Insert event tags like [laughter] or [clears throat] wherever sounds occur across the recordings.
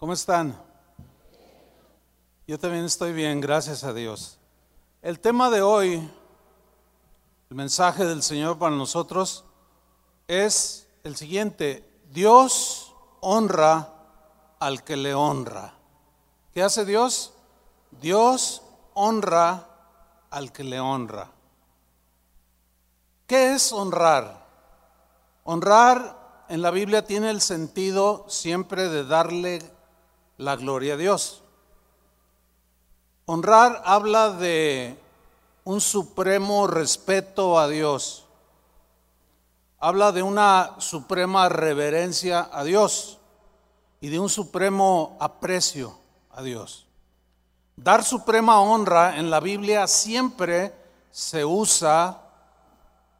¿Cómo están? Yo también estoy bien, gracias a Dios. El tema de hoy, el mensaje del Señor para nosotros, es el siguiente. Dios honra al que le honra. ¿Qué hace Dios? Dios honra al que le honra. ¿Qué es honrar? Honrar en la Biblia tiene el sentido siempre de darle la gloria a Dios. Honrar habla de un supremo respeto a Dios. Habla de una suprema reverencia a Dios y de un supremo aprecio a Dios. Dar suprema honra en la Biblia siempre se usa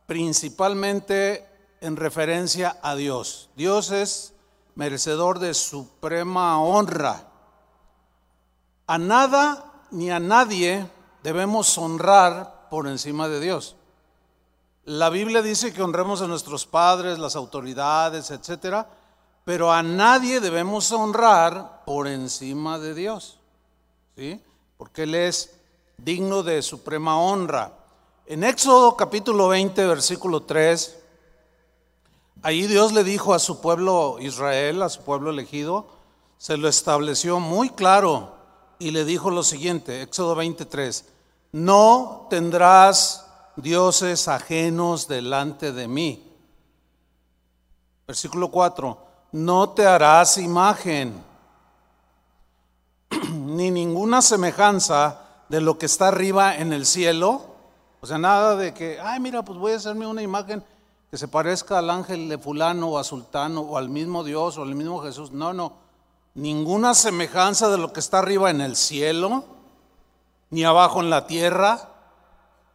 principalmente en referencia a Dios. Dios es merecedor de suprema honra. A nada ni a nadie debemos honrar por encima de Dios. La Biblia dice que honremos a nuestros padres, las autoridades, etcétera, pero a nadie debemos honrar por encima de Dios. ¿Sí? Porque Él es digno de suprema honra. En Éxodo capítulo 20, versículo 3, Ahí Dios le dijo a su pueblo Israel, a su pueblo elegido, se lo estableció muy claro y le dijo lo siguiente, Éxodo 23, no tendrás dioses ajenos delante de mí. Versículo 4, no te harás imagen [clears throat] ni ninguna semejanza de lo que está arriba en el cielo. O sea, nada de que, ay, mira, pues voy a hacerme una imagen que se parezca al ángel de fulano o a sultano o al mismo Dios o al mismo Jesús. No, no. Ninguna semejanza de lo que está arriba en el cielo, ni abajo en la tierra,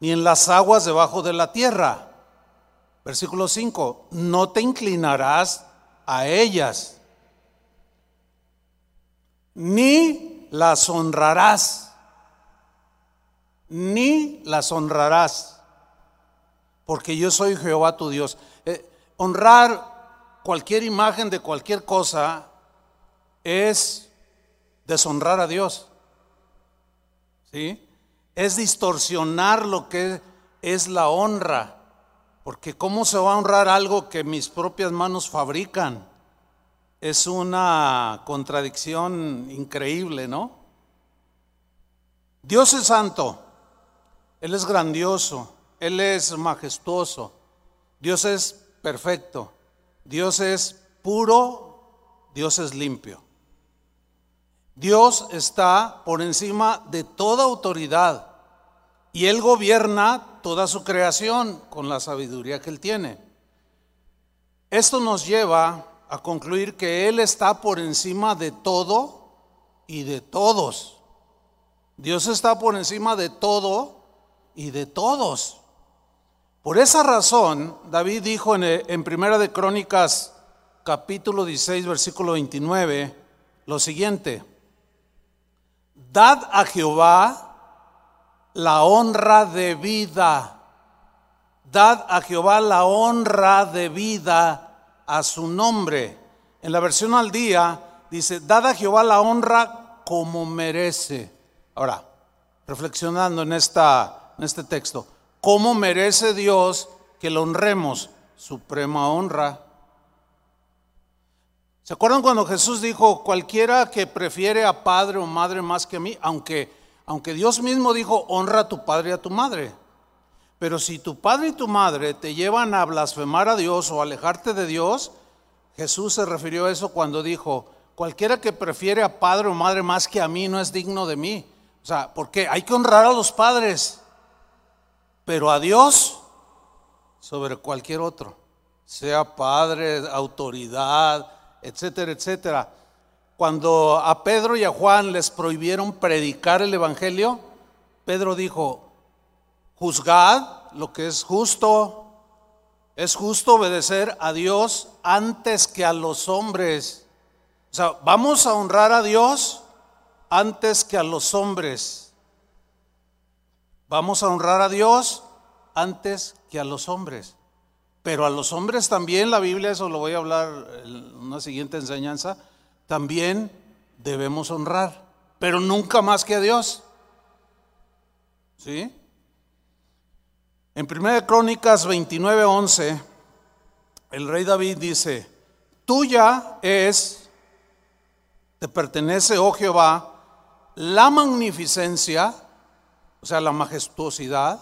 ni en las aguas debajo de la tierra. Versículo 5. No te inclinarás a ellas, ni las honrarás, ni las honrarás porque yo soy Jehová tu Dios. Eh, honrar cualquier imagen de cualquier cosa es deshonrar a Dios. ¿Sí? Es distorsionar lo que es la honra. Porque ¿cómo se va a honrar algo que mis propias manos fabrican? Es una contradicción increíble, ¿no? Dios es santo, Él es grandioso, él es majestuoso, Dios es perfecto, Dios es puro, Dios es limpio. Dios está por encima de toda autoridad y Él gobierna toda su creación con la sabiduría que Él tiene. Esto nos lleva a concluir que Él está por encima de todo y de todos. Dios está por encima de todo y de todos. Por esa razón, David dijo en, Primera de Crónicas, capítulo 16, versículo 29, lo siguiente, Dad a Jehová la honra de vida, dad a Jehová la honra de vida a su nombre. En la versión al día dice, dad a Jehová la honra como merece. Ahora, reflexionando en, esta, en este texto, ¿Cómo merece Dios que lo honremos? Suprema honra. ¿Se acuerdan cuando Jesús dijo, cualquiera que prefiere a padre o madre más que a mí, aunque, aunque Dios mismo dijo, honra a tu padre y a tu madre? Pero si tu padre y tu madre te llevan a blasfemar a Dios o alejarte de Dios, Jesús se refirió a eso cuando dijo, cualquiera que prefiere a padre o madre más que a mí no es digno de mí. O sea, porque hay que honrar a los padres pero a Dios sobre cualquier otro, sea padre, autoridad, etcétera, etcétera. Cuando a Pedro y a Juan les prohibieron predicar el Evangelio, Pedro dijo, juzgad lo que es justo, es justo obedecer a Dios antes que a los hombres. O sea, vamos a honrar a Dios antes que a los hombres. Vamos a honrar a Dios antes que a los hombres. Pero a los hombres también, la Biblia, eso lo voy a hablar en una siguiente enseñanza, también debemos honrar, pero nunca más que a Dios. ¿Sí? En 1 Crónicas 29:11, el rey David dice, tuya es, te pertenece, oh Jehová, la magnificencia, o sea, la majestuosidad,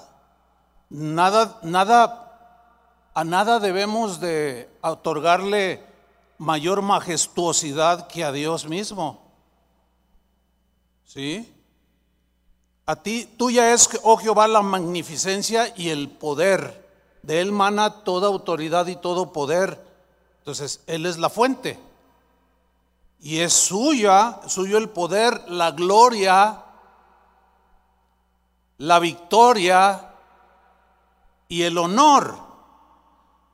nada, nada, a nada debemos de otorgarle mayor majestuosidad que a Dios mismo. ¿Sí? A ti, tuya es, oh Jehová, la magnificencia y el poder. De él mana toda autoridad y todo poder. Entonces, Él es la fuente. Y es suya, suyo el poder, la gloria, la victoria y el honor.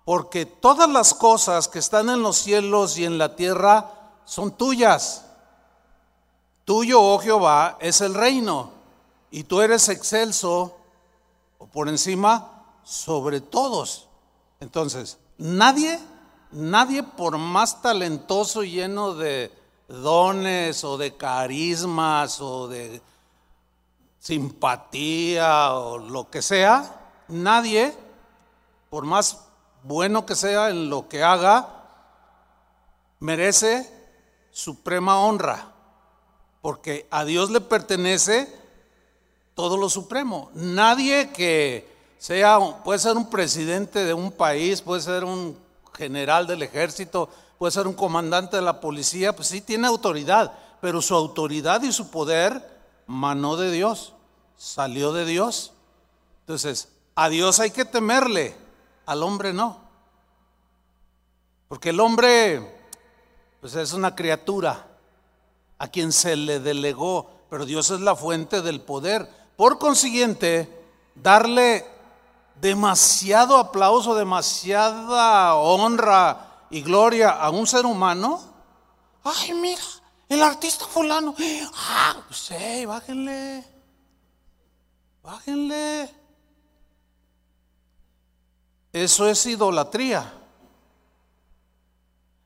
Porque todas las cosas que están en los cielos y en la tierra son tuyas. Tuyo, oh Jehová, es el reino. Y tú eres excelso o por encima sobre todos. Entonces, nadie, nadie por más talentoso, lleno de dones o de carismas o de simpatía o lo que sea, nadie, por más bueno que sea en lo que haga, merece suprema honra, porque a Dios le pertenece todo lo supremo. Nadie que sea, puede ser un presidente de un país, puede ser un general del ejército, puede ser un comandante de la policía, pues sí tiene autoridad, pero su autoridad y su poder manó de Dios, salió de Dios. Entonces, a Dios hay que temerle, al hombre no. Porque el hombre, pues es una criatura a quien se le delegó, pero Dios es la fuente del poder. Por consiguiente, darle demasiado aplauso, demasiada honra, y gloria a un ser humano, ay, mira, el artista fulano, ah, sí, bájenle, bájenle. Eso es idolatría.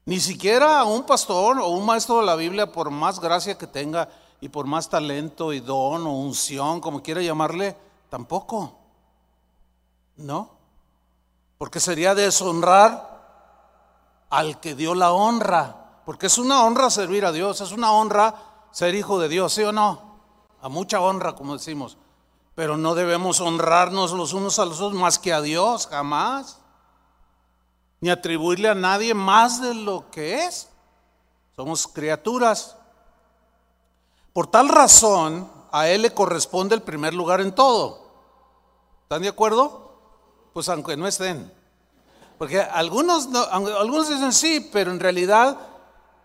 Ni siquiera un pastor o un maestro de la Biblia, por más gracia que tenga y por más talento y don o unción, como quiera llamarle, tampoco. ¿No? Porque sería deshonrar al que dio la honra, porque es una honra servir a Dios, es una honra ser hijo de Dios, ¿sí o no? A mucha honra, como decimos, pero no debemos honrarnos los unos a los otros más que a Dios, jamás, ni atribuirle a nadie más de lo que es. Somos criaturas. Por tal razón, a Él le corresponde el primer lugar en todo. ¿Están de acuerdo? Pues aunque no estén. Porque algunos, algunos dicen sí, pero en realidad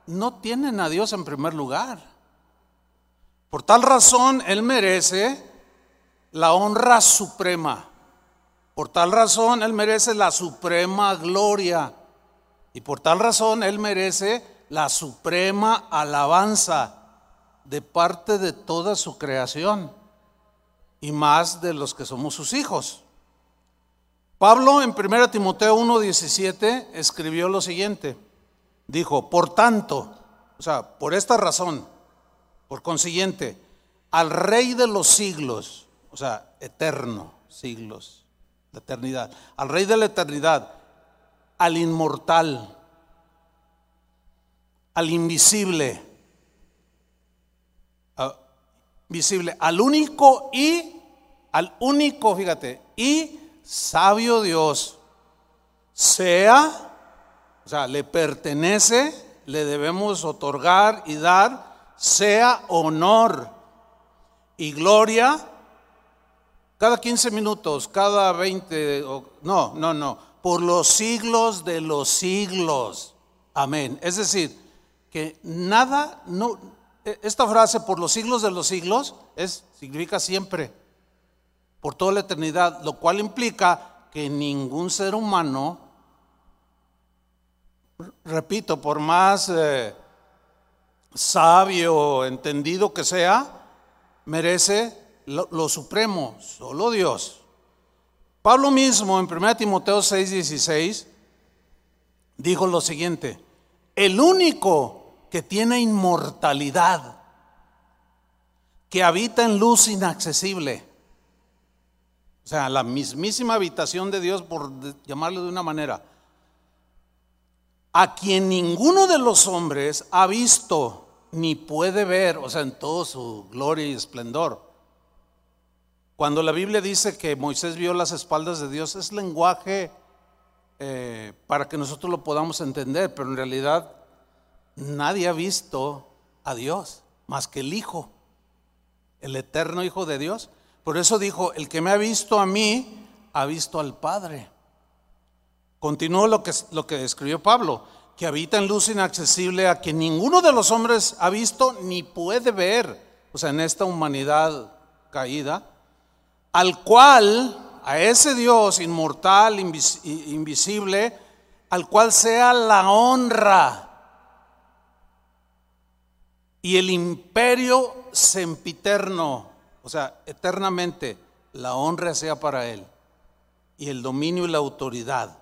no tienen a Dios en primer lugar. Por tal razón, Él merece la honra suprema. Por tal razón, Él merece la suprema gloria. Y por tal razón, Él merece la suprema alabanza de parte de toda su creación y más de los que somos sus hijos. Pablo en 1 Timoteo 1:17 escribió lo siguiente. Dijo, por tanto, o sea, por esta razón, por consiguiente, al rey de los siglos, o sea, eterno, siglos, la eternidad, al rey de la eternidad, al inmortal, al invisible, visible, al único y, al único, fíjate, y sabio Dios, sea, o sea, le pertenece, le debemos otorgar y dar, sea honor y gloria cada 15 minutos, cada 20, no, no, no, por los siglos de los siglos. Amén. Es decir, que nada, no, e, esta frase por los siglos de los siglos es, significa siempre por toda la eternidad, lo cual implica que ningún ser humano, repito, por más eh, sabio, entendido que sea, merece lo, lo, supremo, solo Dios. Pablo mismo en 1 Timoteo 6, 16 dijo lo siguiente, el único que tiene inmortalidad, que habita en luz inaccesible. O sea, la mismísima habitación de Dios, por llamarlo de una manera, a quien ninguno de los hombres ha visto ni puede ver, o sea, en todo su gloria y esplendor. Cuando la Biblia dice que Moisés vio las espaldas de Dios, es lenguaje eh, para que nosotros lo podamos entender, pero en realidad nadie ha visto a Dios más que el Hijo, el eterno Hijo de Dios. Por eso dijo, el que me ha visto a mí, ha visto al Padre. Continuó lo que, lo que escribió Pablo que habita en luz inaccesible a que ninguno de los hombres ha visto ni puede ver, o sea, en esta humanidad caída, al cual, a ese Dios inmortal, invisible, al cual sea la honra y el imperio sempiterno, o sea, eternamente, la honra sea para Él, y el dominio y la autoridad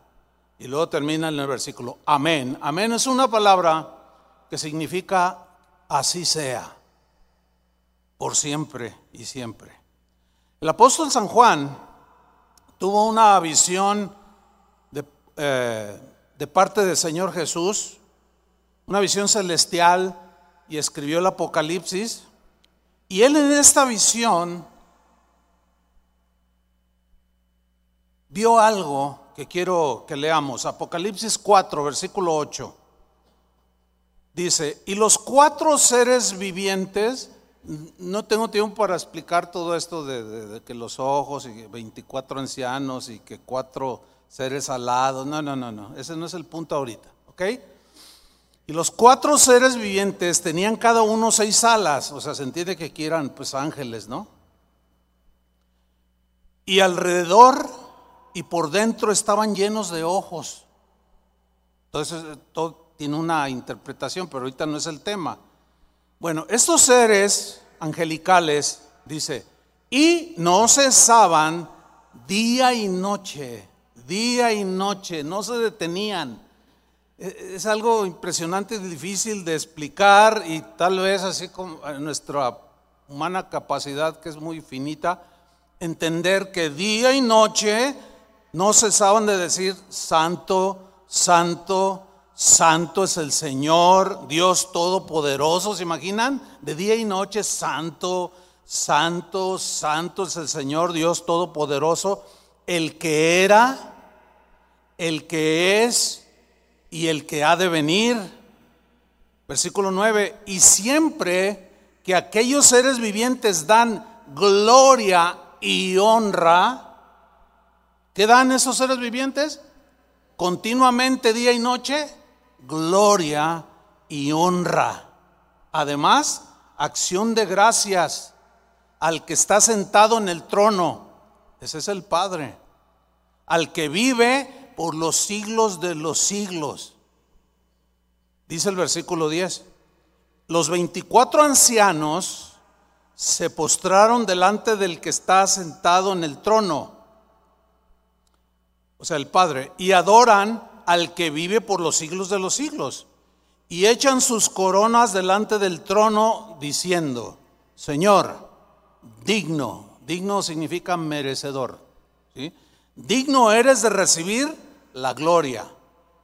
y luego termina en el versículo, amén. Amén es una palabra que significa así sea, por siempre y siempre. El apóstol San Juan tuvo una visión de, eh, de parte del Señor Jesús, una visión celestial, y escribió el Apocalipsis. Y él en esta visión vio algo que quiero que leamos, Apocalipsis 4, versículo 8. Dice, y los cuatro seres vivientes, no tengo tiempo para explicar todo esto de, que los ojos y 24 ancianos y que cuatro seres alados, no, no, no, no, ese no es el punto ahorita, ¿ok? Y los cuatro seres vivientes tenían cada uno seis alas, o sea, se entiende que quieran pues ángeles, ¿no? Y alrededor y por dentro estaban llenos de ojos. Entonces, todo tiene una interpretación, pero ahorita no es el tema. Bueno, estos seres angelicales, dice, y no cesaban día y noche, día y noche, no se detenían. E, es algo impresionante y difícil de explicar y tal vez así como nuestra humana capacidad, que es muy finita, entender que día y noche no cesaban de decir, Santo, Santo, Santo es el Señor, Dios Todopoderoso, ¿se imaginan? De día y noche, Santo, Santo, Santo es el Señor, Dios Todopoderoso, el que era, el que es y el que ha de venir. Versículo 9, y siempre que aquellos seres vivientes dan gloria y honra, ¿Qué dan esos seres vivientes? Continuamente, día y noche, gloria y honra. Además, acción de gracias al que está sentado en el trono. Ese es el Padre. Al que vive por los siglos de los siglos. Dice el versículo 10. Los 24 ancianos se postraron delante del que está sentado en el trono o sea, el Padre, y adoran al que vive por los siglos de los siglos. Y echan sus coronas delante del trono diciendo, Señor, digno, digno significa merecedor, ¿sí? digno eres de recibir la gloria,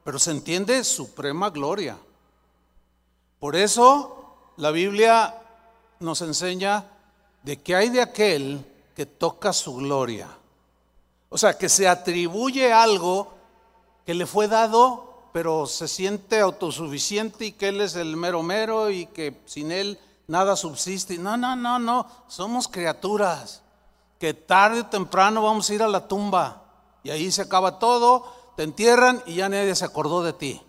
pero se entiende suprema gloria. Por eso la Biblia nos enseña de que hay de aquel que toca su gloria. O sea, que se atribuye algo que le fue dado, pero se siente autosuficiente y que Él es el mero mero y que sin Él nada subsiste. No, no, no, no. Somos criaturas que tarde o temprano vamos a ir a la tumba y ahí se acaba todo, te entierran y ya nadie se acordó de ti.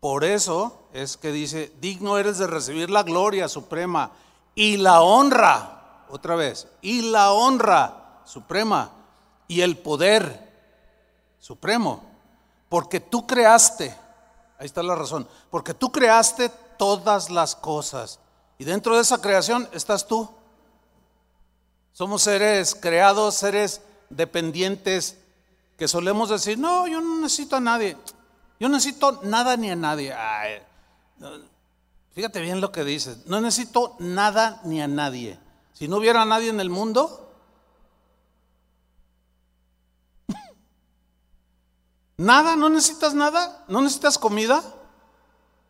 Por eso es que dice, digno eres de recibir la gloria suprema y la honra, otra vez, y la honra suprema y el poder supremo. Porque tú creaste, ahí está la razón, porque tú creaste todas las cosas. Y dentro de esa creación estás tú. Somos seres creados, seres dependientes, que solemos decir, no, yo no necesito a nadie. Yo no necesito nada ni a nadie. Fíjate bien lo que dice. No necesito nada ni a nadie. Si no hubiera nadie en el mundo, nada, no necesitas nada, no necesitas comida,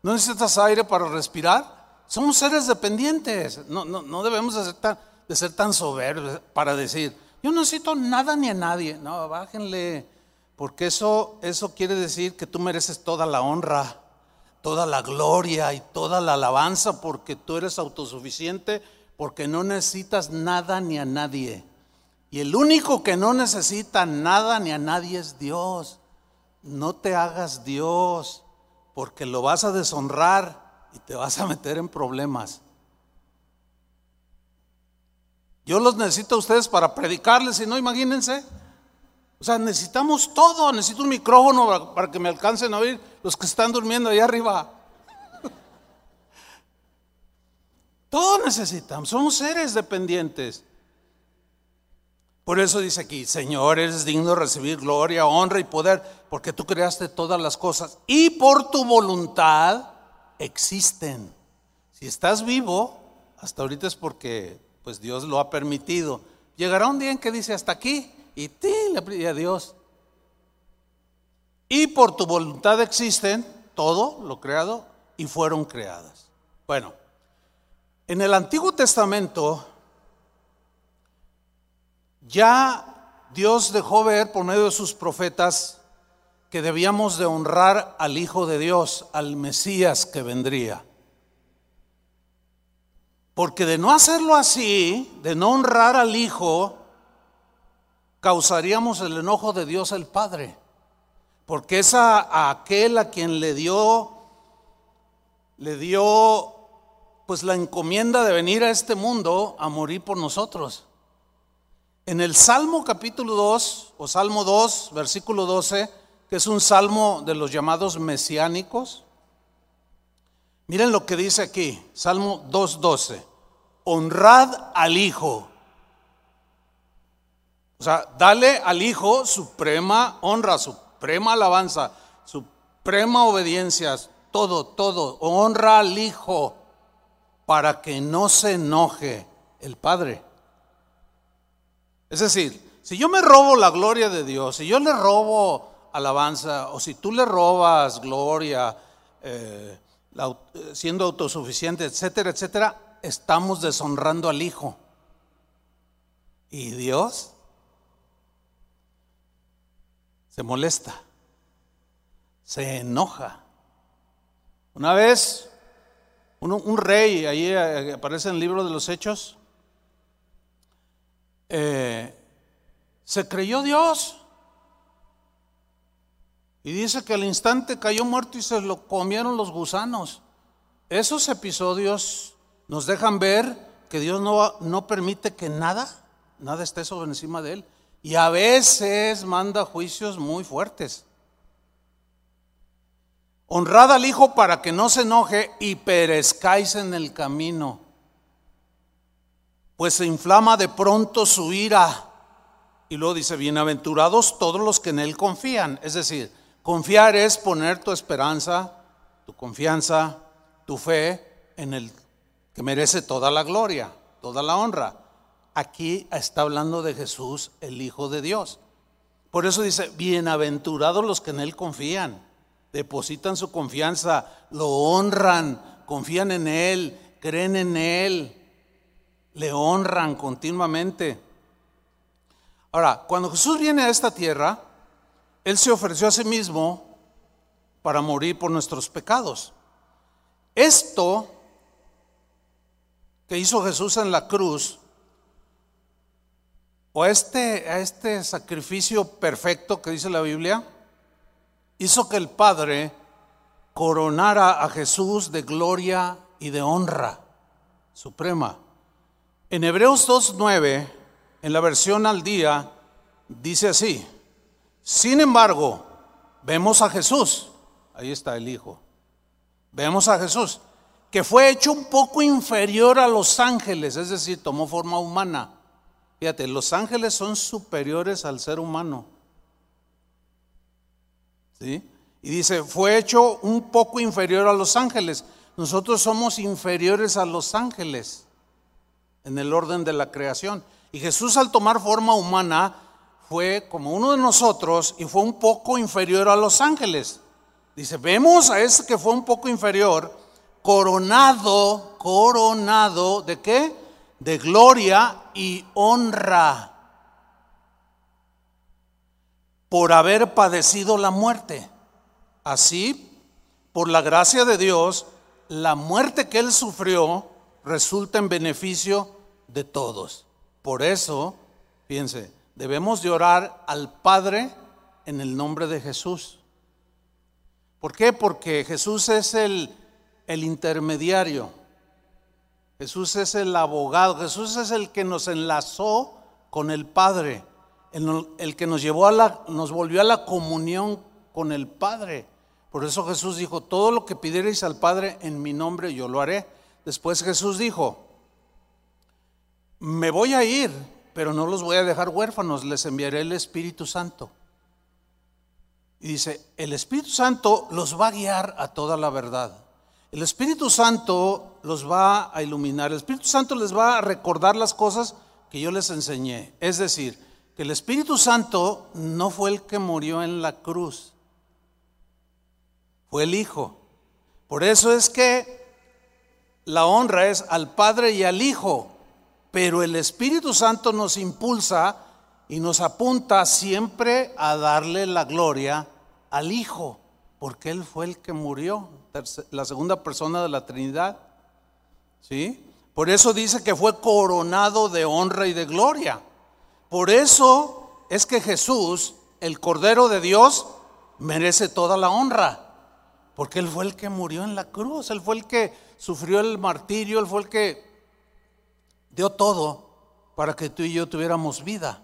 no necesitas aire para respirar. Somos seres dependientes. No, no, no debemos de ser, tan, de ser tan soberbios para decir, yo no necesito nada ni a nadie. No, bájenle, porque eso, eso quiere decir que tú mereces toda la honra toda la gloria y toda la alabanza porque tú eres autosuficiente, porque no necesitas nada ni a nadie. Y el único que no necesita nada ni a nadie es Dios. No te hagas Dios, porque lo vas a deshonrar y te vas a meter en problemas. Yo los necesito a ustedes para predicarles, si no, imagínense. O sea, necesitamos todo. Necesito un micrófono para, que me alcancen a oír los que están durmiendo allá arriba. [laughs] Todo necesitamos. Somos seres dependientes. Por eso dice aquí, Señor, eres digno de recibir gloria, honra y poder, porque tú creaste todas las cosas y por tu voluntad existen. Si estás vivo, hasta ahorita es porque pues Dios lo ha permitido. Llegará un día en que dice hasta aquí y ti le pedí a Dios. Y por tu voluntad existen todo lo creado y fueron creadas. Bueno, en el Antiguo Testamento ya Dios dejó ver por medio de sus profetas que debíamos de honrar al Hijo de Dios, al Mesías que vendría. Porque de no hacerlo así, de no honrar al Hijo, causaríamos el enojo de Dios el Padre. Porque es a, aquel a quien le dio, le dio pues la encomienda de venir a este mundo a morir por nosotros. En el Salmo capítulo 2 o Salmo 2, versículo 12, que es un salmo de los llamados mesiánicos, miren lo que dice aquí, Salmo 2.12, honrad al Hijo o sea, dale al Hijo suprema honra, suprema alabanza, suprema obediencia, todo, todo. Honra al Hijo para que no se enoje el Padre. Es decir, si yo me robo la gloria de Dios, si yo le robo alabanza, o si tú le robas gloria, eh, siendo autosuficiente, etcétera, etcétera, estamos deshonrando al Hijo. ¿Y Dios? se molesta, se enoja. Una vez, un, rey, ahí eh, aparece en el libro de los Hechos, eh, se creyó Dios. Y dice que al instante cayó muerto y se lo comieron los gusanos. Esos episodios nos dejan ver que Dios no, no permite que nada, nada esté sobre encima de él. Y a veces manda juicios muy fuertes. Honrad al Hijo para que no se enoje y perezcáis en el camino, pues se inflama de pronto su ira. Y luego dice, bienaventurados todos los que en Él confían. Es decir, confiar es poner tu esperanza, tu confianza, tu fe en el que merece toda la gloria, toda la honra aquí está hablando de Jesús, el Hijo de Dios. Por eso dice, bienaventurados los que en Él confían, depositan su confianza, lo honran, confían en Él, creen en Él, le honran continuamente. Ahora, cuando Jesús viene a esta tierra, Él se ofreció a sí mismo para morir por nuestros pecados. Esto que hizo Jesús en la cruz o este, a este sacrificio perfecto que dice la Biblia, hizo que el Padre coronara a Jesús de gloria y de honra suprema. En Hebreos 2.9, en la versión al día, dice así, sin embargo, vemos a Jesús, ahí está el Hijo, vemos a Jesús, que fue hecho un poco inferior a los ángeles, es decir, tomó forma humana. Fíjate, los ángeles son superiores al ser humano. ¿Sí? Y dice, fue hecho un poco inferior a los ángeles, nosotros somos inferiores a los ángeles en el orden de la creación. Y Jesús al tomar forma humana fue como uno de nosotros y fue un poco inferior a los ángeles. Dice, vemos a ese que fue un poco inferior, coronado, coronado, ¿de qué? De gloria y honra por haber padecido la muerte. Así, por la gracia de Dios, la muerte que él sufrió resulta en beneficio de todos. Por eso, fíjense, debemos de orar al Padre en el nombre de Jesús. ¿Por qué? Porque Jesús es el, el intermediario. Jesús es el abogado. Jesús es el que nos enlazó con el Padre. El, el que nos llevó a la, nos volvió a la comunión con el Padre. Por eso Jesús dijo, todo lo que pidierais al Padre en mi nombre yo lo haré. Después Jesús dijo, me voy a ir, pero no los voy a dejar huérfanos, les enviaré el Espíritu Santo. Y dice, el Espíritu Santo los va a guiar a toda la verdad. El Espíritu Santo los va a iluminar. El Espíritu Santo les va a recordar las cosas que yo les enseñé. Es decir, que el Espíritu Santo no fue el que murió en la cruz fue el Hijo. Por eso es que la honra es al Padre y al Hijo, pero el Espíritu Santo nos impulsa y nos apunta siempre a darle la gloria al Hijo, porque Él fue el que murió, la segunda persona de la Trinidad. ¿Sí? Por eso dice que fue coronado de honra y de gloria. Por eso es que Jesús, el Cordero de Dios, merece toda la honra. Porque Él fue el que murió en la cruz, Él fue el que sufrió el martirio, Él fue el que dio todo para que tú y yo tuviéramos vida.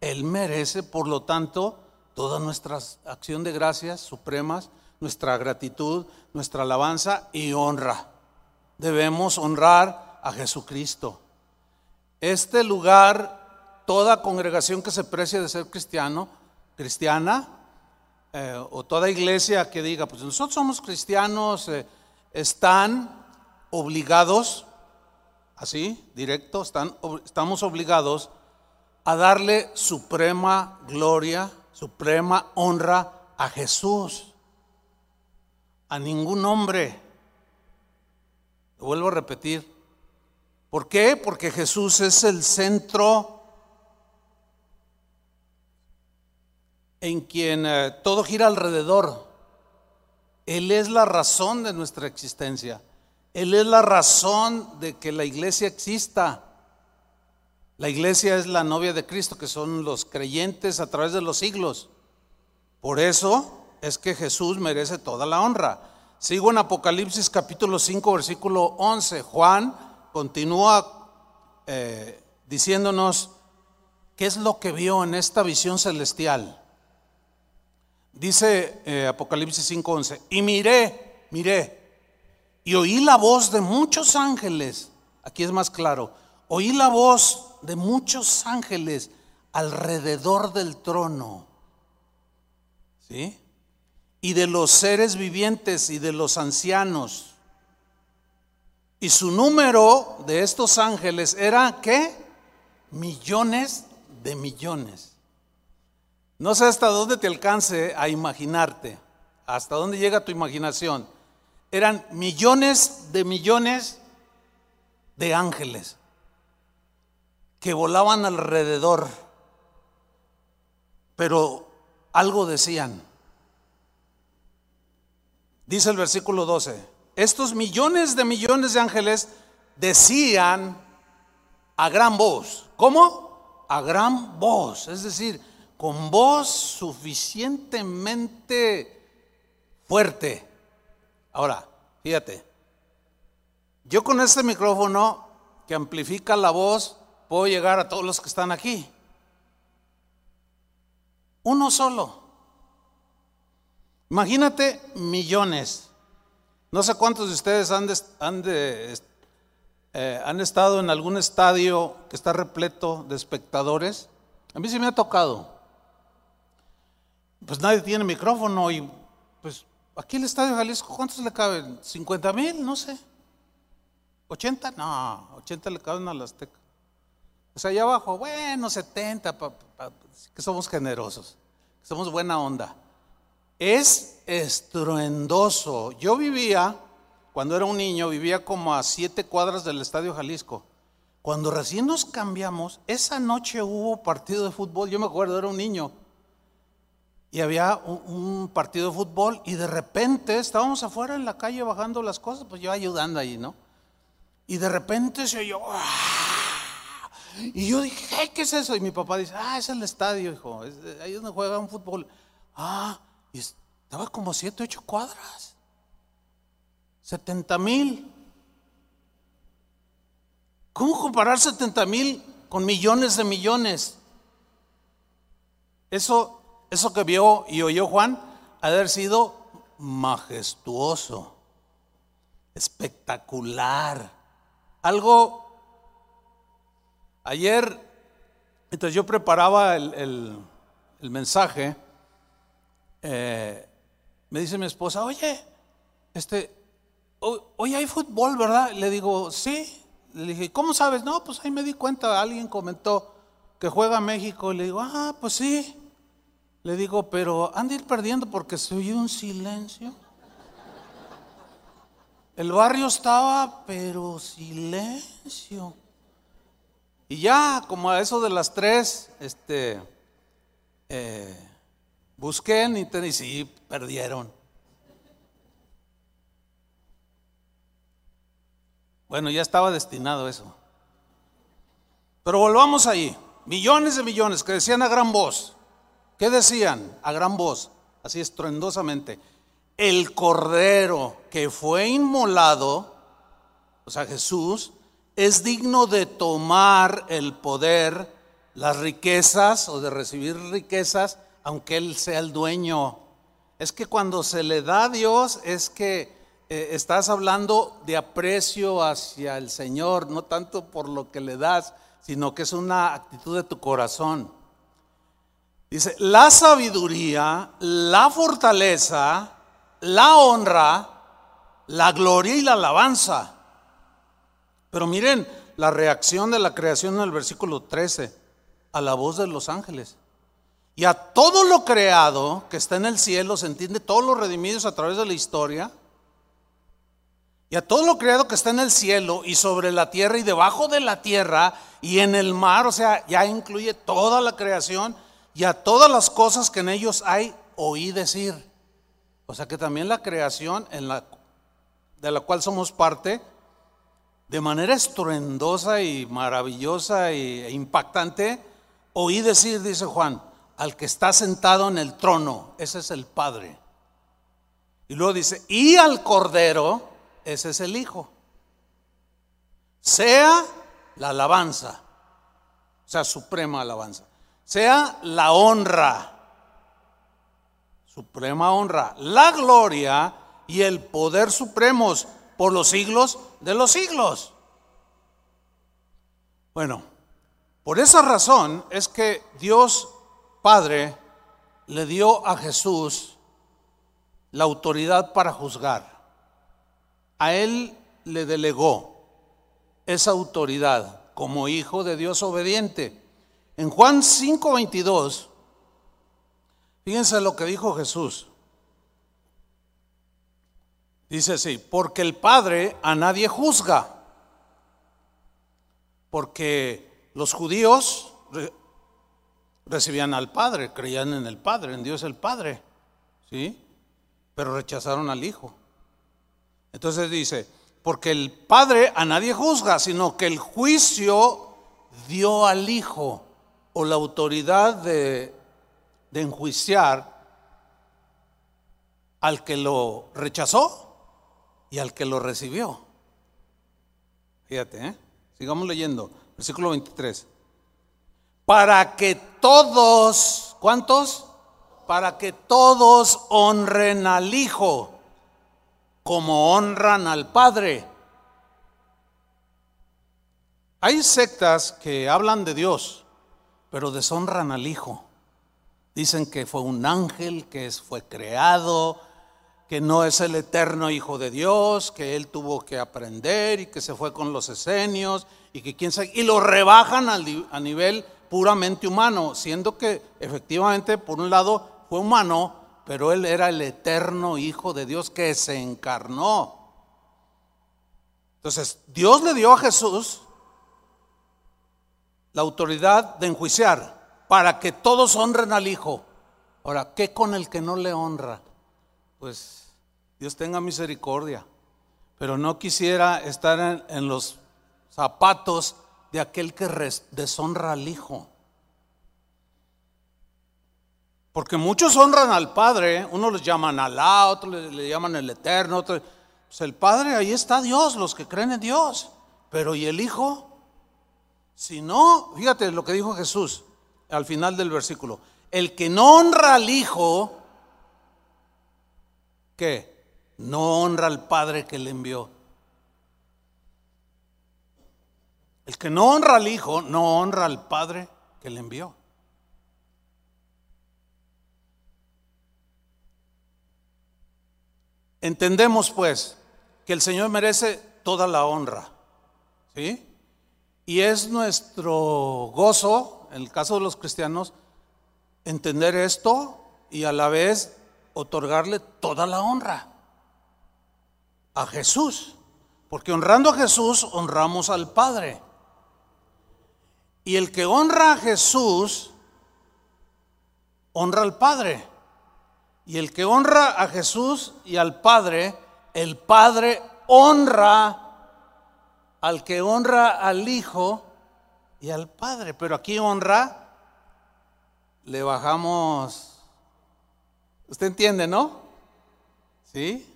Él merece, por lo tanto, toda nuestra acción de gracias supremas, nuestra gratitud, nuestra alabanza y honra. Debemos honrar a Jesucristo. Este lugar, toda congregación que se precie de ser cristiano, cristiana, eh, o toda iglesia que diga, pues nosotros somos cristianos, eh, están obligados, así, directo, están, estamos obligados a darle suprema gloria, suprema honra a Jesús, a ningún hombre. Lo vuelvo a repetir. ¿Por qué? Porque Jesús es el centro en quien eh, todo gira alrededor. Él es la razón de nuestra existencia. Él es la razón de que la iglesia exista. La iglesia es la novia de Cristo, que son los creyentes a través de los siglos. Por eso es que Jesús merece toda la honra. Sigo en Apocalipsis capítulo 5, versículo 11. Juan continúa eh, diciéndonos qué es lo que vio en esta visión celestial. Dice eh, Apocalipsis 5:11, y miré, miré, y oí la voz de muchos ángeles, aquí es más claro, oí la voz de muchos ángeles alrededor del trono, ¿sí? Y de los seres vivientes y de los ancianos. Y su número de estos ángeles era, ¿qué? Millones de millones. No sé hasta dónde te alcance a imaginarte, hasta dónde llega tu imaginación. Eran millones de millones de ángeles que volaban alrededor, pero algo decían. Dice el versículo 12, estos millones de millones de ángeles decían a gran voz. ¿Cómo? A gran voz. Es decir, con voz suficientemente fuerte. Ahora, fíjate, yo con este micrófono que amplifica la voz puedo llegar a todos los que están aquí. Uno solo. Imagínate millones. No sé cuántos de ustedes han, han, eh, han estado en algún estadio que está repleto de espectadores. A mí se me ha tocado pues nadie tiene micrófono y pues Aquí el Estadio Jalisco, ¿cuántos le caben? ¿50 mil? No sé. ¿80? No, 80 le caben a la Azteca. O sea, allá abajo, bueno, 70, que somos generosos, que somos buena onda. Es estruendoso. Yo vivía, cuando era un niño, vivía como a siete cuadras del Estadio Jalisco. Cuando recién nos cambiamos, esa noche hubo partido de fútbol, yo me acuerdo, era un niño y había un, partido de fútbol y de repente estábamos afuera en la calle bajando las cosas, pues yo ayudando ahí, ¿no? Y de repente se oyó, ¡ah! y yo dije, ¿qué es eso? Y mi papá dice, ah, es el estadio, hijo, es ahí donde juega un fútbol. Ah, y estaba como siete, ocho cuadras, 70 mil. ¿Cómo comparar 70 mil con millones de millones? Eso eso que vio y oyó Juan, ha haber sido majestuoso, espectacular. Algo, ayer, entonces yo preparaba el, mensaje, eh, me dice mi esposa, oye, este, hoy hay fútbol, ¿verdad? Le digo, sí. Le dije, ¿cómo sabes? No, pues ahí me di cuenta, alguien comentó que juega México. Le digo, ah, pues sí. Le digo, pero han de ir perdiendo porque se oye un silencio. El barrio estaba, pero silencio. Y ya, como a eso de las tres, este, eh, busqué en internet y sí, perdieron. Bueno, ya estaba destinado eso. Pero volvamos ahí. Millones de millones que decían a gran voz, ¿Qué decían a gran voz, así estruendosamente? El cordero que fue inmolado, o sea, Jesús, es digno de tomar el poder, las riquezas o de recibir riquezas, aunque Él sea el dueño. Es que cuando se le da a Dios es que eh, estás hablando de aprecio hacia el Señor, no tanto por lo que le das, sino que es una actitud de tu corazón. Dice, la sabiduría, la fortaleza, la honra, la gloria y la alabanza. Pero miren la reacción de la creación en el versículo 13, a la voz de los ángeles. Y a todo lo creado que está en el cielo, se entiende, todos los redimidos a través de la historia, y a todo lo creado que está en el cielo y sobre la tierra y debajo de la tierra y en el mar, o sea, ya incluye toda la creación y a todas las cosas que en ellos hay, oí decir. O sea que también la creación de la cual somos parte, de manera estruendosa y maravillosa e impactante, oí decir, dice Juan, al que está sentado en el trono, ese es el Padre. Y luego dice, y al Cordero, ese es el Hijo. Sea la alabanza, o sea, suprema alabanza sea la honra, suprema honra, la gloria y el poder supremos por los siglos de los siglos. Bueno, por esa razón es que Dios Padre le dio a Jesús la autoridad para juzgar. A él le delegó esa autoridad como hijo de Dios obediente. En Juan 5:22, fíjense lo que dijo Jesús. Dice así, porque el Padre a nadie juzga, porque los judíos recibían al Padre, creían en el Padre, en Dios el Padre, ¿sí? Pero rechazaron al Hijo. Entonces dice, porque el Padre a nadie juzga, sino que el juicio dio al Hijo o la autoridad de, enjuiciar al que lo rechazó y al que lo recibió. Fíjate, ¿eh? sigamos leyendo, versículo 23. Para que todos, ¿cuántos? Para que todos honren al Hijo como honran al Padre. Hay sectas que hablan de Dios pero deshonran al Hijo. Dicen que fue un ángel, que fue creado, que no es el eterno Hijo de Dios, que él tuvo que aprender y que se fue con los esenios y que quién sabe, y lo rebajan a nivel puramente humano, siendo que efectivamente, por un lado, fue humano, pero él era el eterno Hijo de Dios que se encarnó. Entonces, Dios le dio a Jesús la autoridad de enjuiciar para que todos honren al Hijo. Ahora, ¿qué con el que no le honra? Pues Dios tenga misericordia, pero no quisiera estar en, los zapatos de aquel que deshonra al Hijo. Porque muchos honran al Padre, unos les llaman Alá, otros le, llaman el Eterno, otros, pues el Padre, ahí está Dios, los que creen en Dios. Pero ¿y el Hijo? Si no, fíjate lo que dijo Jesús al final del versículo. El que no honra al Hijo, ¿qué? No honra al Padre que le envió. El que no honra al Hijo, no honra al Padre que le envió. Entendemos pues que el Señor merece toda la honra. ¿Sí? Y es nuestro gozo, en el caso de los cristianos, entender esto y a la vez otorgarle toda la honra a Jesús. Porque honrando a Jesús, honramos al Padre. Y el que honra a Jesús, honra al Padre. Y el que honra a Jesús y al Padre, el Padre honra al que honra al Hijo y al Padre. Pero aquí honra, le bajamos, usted entiende, ¿no? ¿Sí?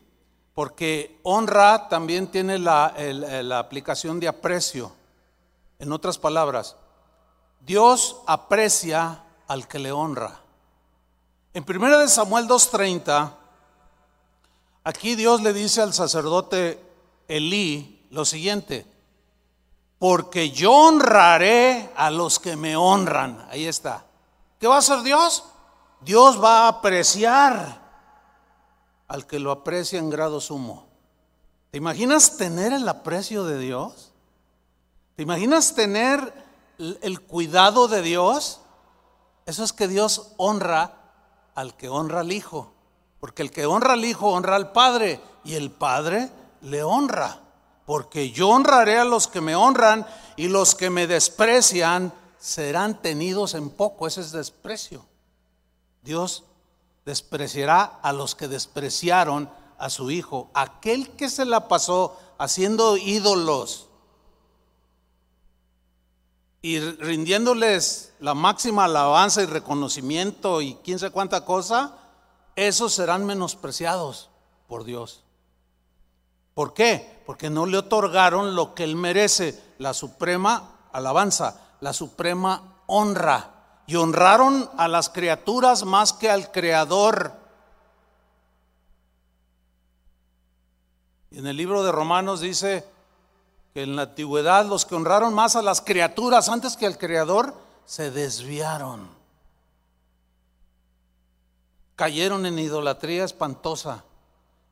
Porque honra también tiene la, la aplicación de aprecio. En otras palabras, Dios aprecia al que le honra. En 1 Samuel 2.30, aquí Dios le dice al sacerdote Elí lo siguiente, porque yo honraré a los que me honran. Ahí está. ¿Qué va a hacer Dios? Dios va a apreciar al que lo aprecia en grado sumo. ¿Te imaginas tener el aprecio de Dios? ¿Te imaginas tener el cuidado de Dios? Eso es que Dios honra al que honra al Hijo. Porque el que honra al Hijo honra al Padre y el Padre le honra. Porque yo honraré a los que me honran y los que me desprecian serán tenidos en poco. Ese es desprecio. Dios despreciará a los que despreciaron a su Hijo. Aquel que se la pasó haciendo ídolos y rindiéndoles la máxima alabanza y reconocimiento y quién sabe cuánta cosa, esos serán menospreciados por Dios. ¿Por qué? Porque no le otorgaron lo que él merece, la suprema alabanza, la suprema honra. Y honraron a las criaturas más que al Creador. En el libro de Romanos dice, que en la antigüedad los que honraron más a las criaturas antes que al Creador se desviaron. Cayeron en idolatría espantosa,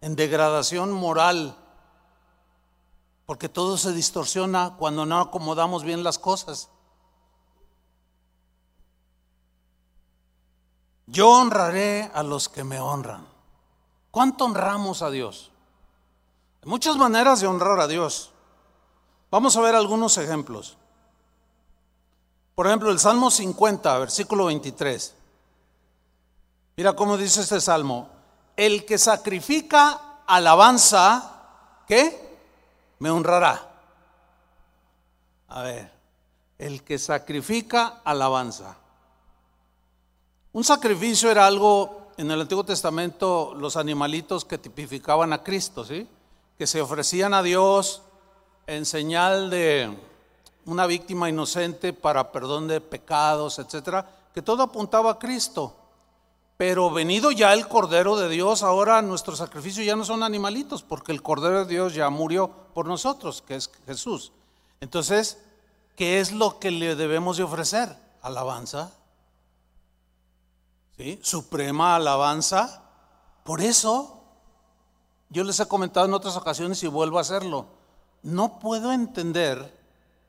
en degradación moral, porque todo se distorsiona cuando no acomodamos bien las cosas. Yo honraré a los que me honran. ¿Cuánto honramos a Dios? Hay muchas maneras de honrar a Dios. Vamos a ver algunos ejemplos. Por ejemplo, el Salmo 50, versículo 23. Mira cómo dice este salmo. El que sacrifica alabanza, ¿qué? Me honrará. A ver, el que sacrifica alabanza. Un sacrificio era algo, en el Antiguo Testamento, los animalitos que tipificaban a Cristo, ¿sí? Que se ofrecían a Dios en señal de una víctima inocente para perdón de pecados, etcétera, que todo apuntaba a Cristo. Pero venido ya el Cordero de Dios, ahora nuestros sacrificios ya no son animalitos, porque el Cordero de Dios ya murió por nosotros, que es Jesús. Entonces, ¿qué es lo que le debemos de ofrecer? Alabanza. ¿Sí? Suprema alabanza. Por eso yo les he comentado en otras ocasiones y vuelvo a hacerlo. No puedo entender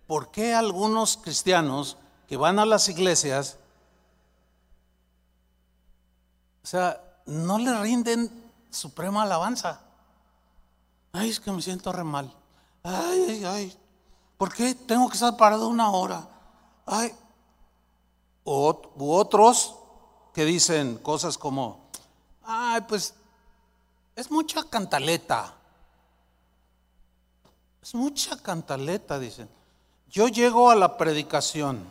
por qué algunos cristianos que van a las iglesias, o sea, no le rinden suprema alabanza. Ay, es que me siento re mal. Ay, ay, ay. ¿Por qué tengo que estar parado una hora? Ay. u otros que dicen cosas como, ay, pues es mucha cantaleta. Es mucha cantaleta, dicen. Yo llego a la predicación.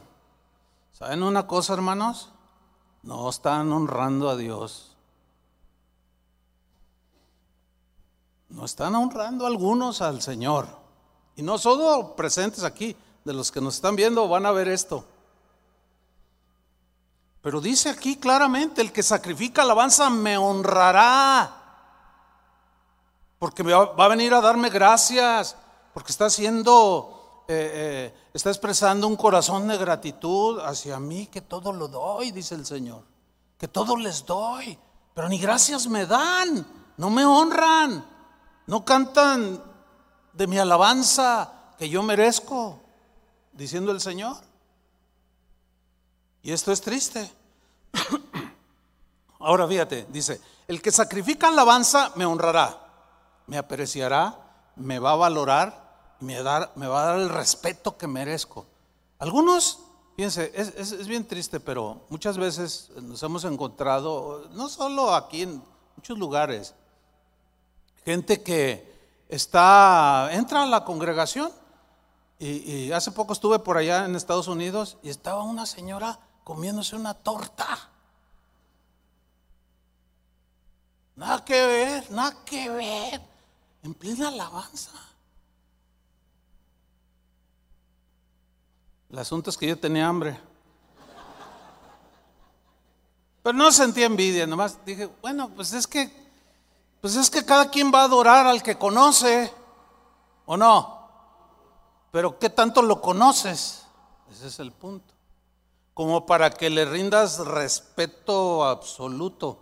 ¿Saben una cosa, hermanos? No están honrando a Dios. No están honrando algunos al Señor. Y no solo presentes aquí, de los que nos están viendo van a ver esto. Pero dice aquí claramente, el que sacrifica alabanza me honrará. Porque va a venir a darme gracias, porque está haciendo, eh, eh, está expresando un corazón de gratitud hacia mí, que todo lo doy, dice el Señor. Que todo les doy, pero ni gracias me dan, no me honran, no cantan de mi alabanza que yo merezco, diciendo el Señor. Y esto es triste. [coughs] Ahora fíjate, dice, el que sacrifica alabanza me honrará, me apreciará, me va a valorar, me, me va a dar el respeto que merezco. Algunos, fíjense, es, es bien triste, pero muchas veces nos hemos encontrado, no solo aquí en muchos lugares, gente que está, entra a la congregación y, hace poco estuve por allá en Estados Unidos y estaba una señora comiéndose una torta. Nada que ver, nada que ver. En plena alabanza. El asunto es que yo tenía hambre. Pero no sentía envidia, nomás dije, bueno, pues es que, pues es que cada quien va a adorar al que conoce, ¿o no? Pero ¿qué tanto lo conoces? Ese es el punto. Como para que le rindas respeto absoluto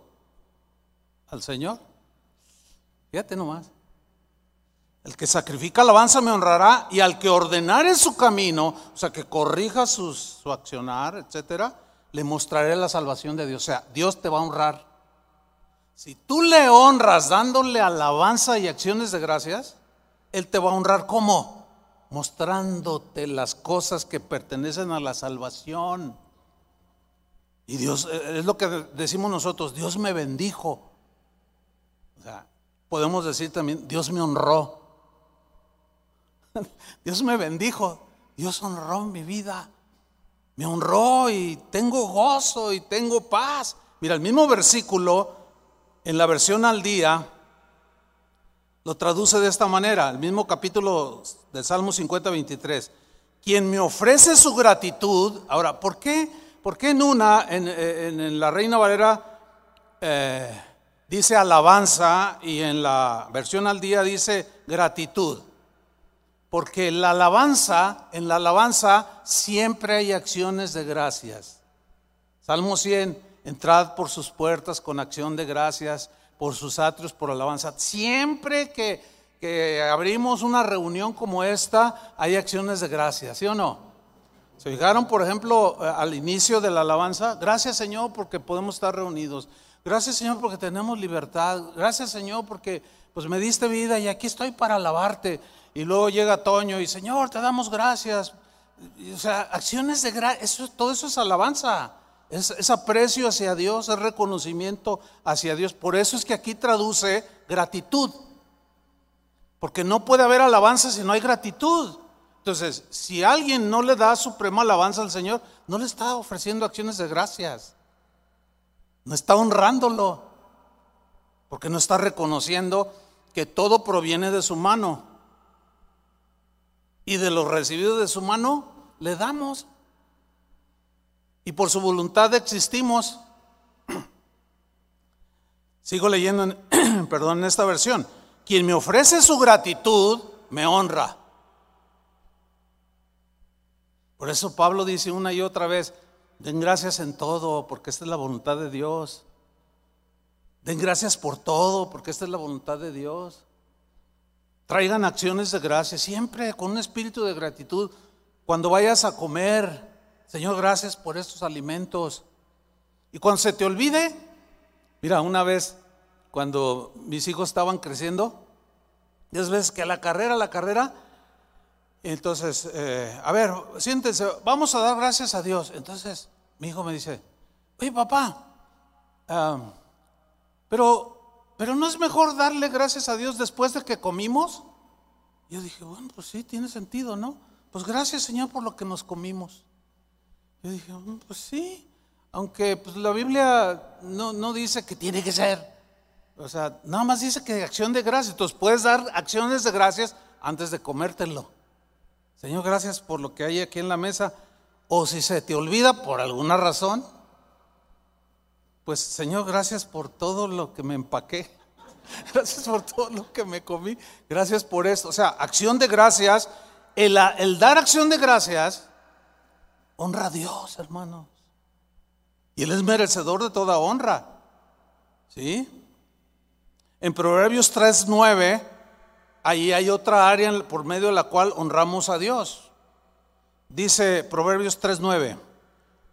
al Señor. Fíjate nomás. El que sacrifica alabanza me honrará y al que ordenare su camino, o sea, que corrija su accionar, etcétera, le mostraré la salvación de Dios. O sea, Dios te va a honrar. Si tú le honras dándole alabanza y acciones de gracias, Él te va a honrar ¿cómo? mostrándote las cosas que pertenecen a la salvación. Y Dios, eh, es lo que decimos nosotros, Dios me bendijo. O sea, podemos decir también, Dios me honró. [laughs] Dios me bendijo, Dios honró mi vida. Me honró y tengo gozo y tengo paz. Mira, el mismo versículo en la versión al día lo traduce de esta manera, el mismo capítulo del Salmo 50, 23. Quien me ofrece su gratitud, ahora, ¿por qué, por qué en una, en, la Reina Valera, eh, dice alabanza y en la versión al día dice gratitud? Porque la alabanza, en la alabanza siempre hay acciones de gracias. Salmo 100, entrad por sus puertas con acción de gracias por sus atrios, por alabanza. Siempre que, que abrimos una reunión como esta, hay acciones de gracia, ¿sí o no? ¿Se fijaron, por ejemplo, eh, al inicio de la alabanza? Gracias Señor porque podemos estar reunidos. Gracias Señor porque tenemos libertad. Gracias Señor porque pues me diste vida y aquí estoy para alabarte. Y luego llega Toño y Señor, te damos gracias. O sea, acciones de gracia, todo eso es alabanza. Es, aprecio hacia Dios, es reconocimiento hacia Dios. Por eso es que aquí traduce gratitud. Porque no puede haber alabanza si no hay gratitud. Entonces, si alguien no le da suprema alabanza al Señor, no le está ofreciendo acciones de gracias. No está honrándolo. Porque no está reconociendo que todo proviene de su mano. Y de lo recibido de su mano, le damos y por su voluntad existimos. [clears throat] Sigo leyendo, en, [clears throat] perdón, en esta versión. Quien me ofrece su gratitud, me honra. Por eso Pablo dice una y otra vez, den gracias en todo, porque esta es la voluntad de Dios. Den gracias por todo, porque esta es la voluntad de Dios. Traigan acciones de gracia, siempre con un espíritu de gratitud. Cuando vayas a comer, Señor, gracias por estos alimentos. Y cuando se te olvide, mira, una vez cuando mis hijos estaban creciendo, ya ves que a la carrera, a la carrera, entonces, eh, a ver, siéntense, vamos a dar gracias a Dios. Entonces, mi hijo me dice, oye papá, pero, pero no es mejor darle gracias a Dios después de que comimos. Yo dije, bueno, pues sí, tiene sentido, ¿no? Pues gracias Señor por lo que nos comimos. Yo dije, mm, pues sí, aunque pues, la Biblia no, no dice que tiene que ser. O sea, nada más dice que acción de gracias. Entonces puedes dar acciones de gracias antes de comértelo. Señor, gracias por lo que hay aquí en la mesa. O si se te olvida por alguna razón, pues Señor, gracias por todo lo que me empaqué. [laughs] Gracias por todo lo que me comí. Gracias por esto. O sea, acción de gracias. El, dar acción de gracias honra a Dios, hermanos. Y Él es merecedor de toda honra. ¿Sí? En Proverbios 3.9, ahí hay otra área por medio de la cual honramos a Dios. Dice Proverbios 3.9,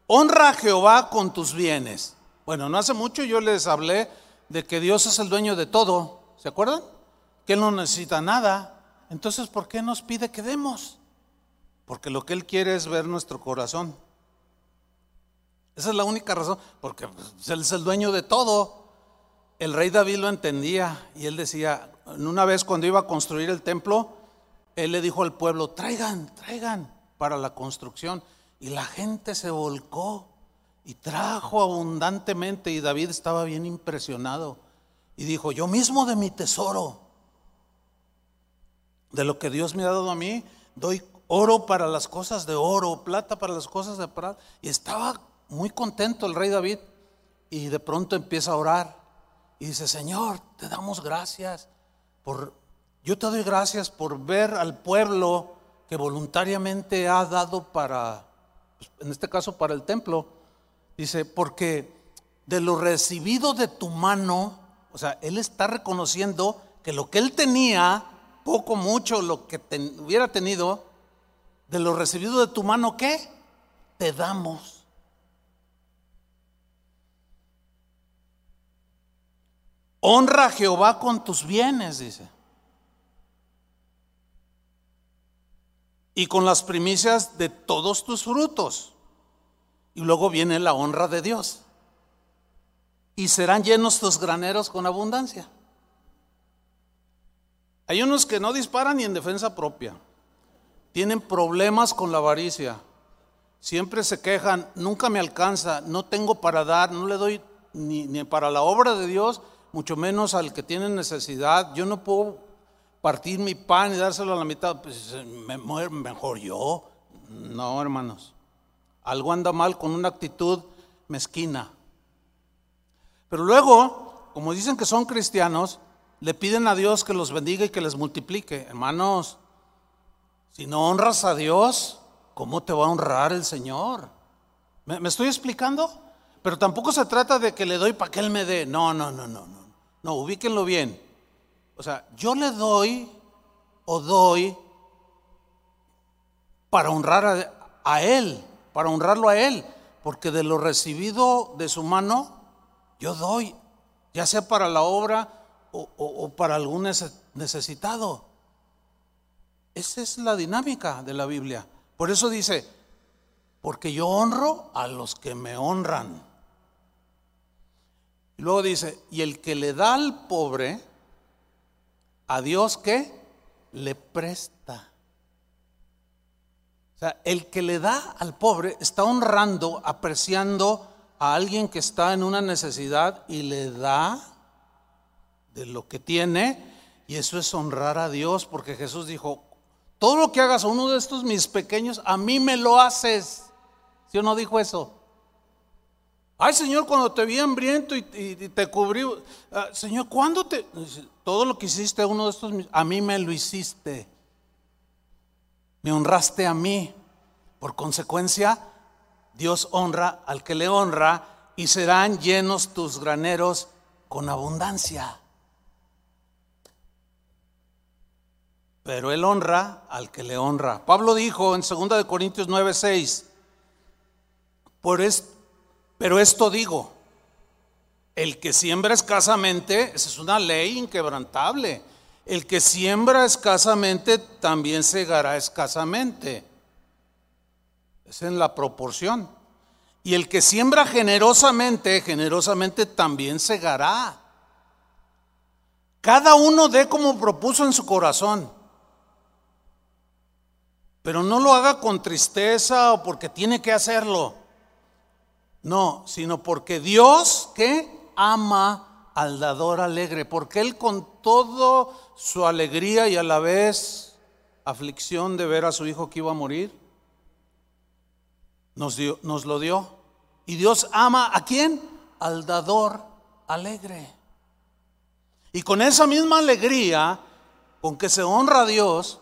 honra a Jehová con tus bienes. Bueno, no hace mucho yo les hablé de que Dios es el dueño de todo. ¿Se acuerdan? Que Él no necesita nada. Entonces, ¿por qué nos pide que demos? Porque lo que Él quiere es ver nuestro corazón. Esa es la única razón, porque pues, Él es el dueño de todo el rey David lo entendía y él decía, una vez cuando iba a construir el templo, él le dijo al pueblo, traigan, traigan para la construcción. Y la gente se volcó y trajo abundantemente y David estaba bien impresionado. Y dijo, yo mismo de mi tesoro, de lo que Dios me ha dado a mí, doy oro para las cosas de oro, plata para las cosas de plata. Y estaba muy contento el rey David y de pronto empieza a orar. Y dice, Señor, te damos gracias por, yo te doy gracias por ver al pueblo que voluntariamente ha dado para, pues, en este caso para el templo. Dice, porque de lo recibido de tu mano, o sea, Él está reconociendo que lo que Él tenía, poco, mucho, lo que hubiera tenido, de lo recibido de tu mano, ¿qué? Te damos. Honra a Jehová con tus bienes, dice. Y con las primicias de todos tus frutos. Y luego viene la honra de Dios. Y serán llenos tus graneros con abundancia. Hay unos que no disparan ni en defensa propia. Tienen problemas con la avaricia. Siempre se quejan, nunca me alcanza, no tengo para dar, no le doy ni, ni para la obra de Dios, mucho menos al que tiene necesidad. Yo no puedo partir mi pan y dárselo a la mitad, pues mejor yo. No, hermanos. Algo anda mal con una actitud mezquina. Pero luego, como dicen que son cristianos, le piden a Dios que los bendiga y que les multiplique. Hermanos, si no honras a Dios, ¿cómo te va a honrar el Señor? ¿Me, estoy explicando? Pero tampoco se trata de que le doy para que Él me dé. No, no, no, no, no. No, ubíquenlo bien. O sea, yo le doy o doy para honrar a, Él, para honrarlo a Él, porque de lo recibido de su mano, yo doy, ya sea para la obra o, para algún necesitado. Esa es la dinámica de la Biblia. Por eso dice, porque yo honro a los que me honran. Y luego dice, y el que le da al pobre, a Dios que le presta. O sea, el que le da al pobre está honrando, apreciando a alguien que está en una necesidad y le da de lo que tiene. Y eso es honrar a Dios, porque Jesús dijo, todo lo que hagas a uno de estos mis pequeños, a mí me lo haces. ¿Sí o no dijo eso? Ay, Señor, cuando te vi hambriento y, te cubrí. Ah, señor, ¿cuándo te.? Todo lo que hiciste a uno de estos, a mí me lo hiciste. Me honraste a mí. Por consecuencia, Dios honra al que le honra y serán llenos tus graneros con abundancia. Pero él honra al que le honra. Pablo dijo en 2 de Corintios 9, 6, por pero esto digo, el que siembra escasamente, esa es una ley inquebrantable, el que siembra escasamente también segará escasamente. Es en la proporción. Y el que siembra generosamente, generosamente también segará. Cada uno dé como propuso en su corazón. Pero no lo haga con tristeza o porque tiene que hacerlo. No, sino porque Dios que ama al dador alegre, porque Él con todo su alegría y a la vez aflicción de ver a su hijo que iba a morir, nos, dio, nos lo dio. Y Dios ama a quién? Al dador alegre. Y con esa misma alegría con que se honra a Dios,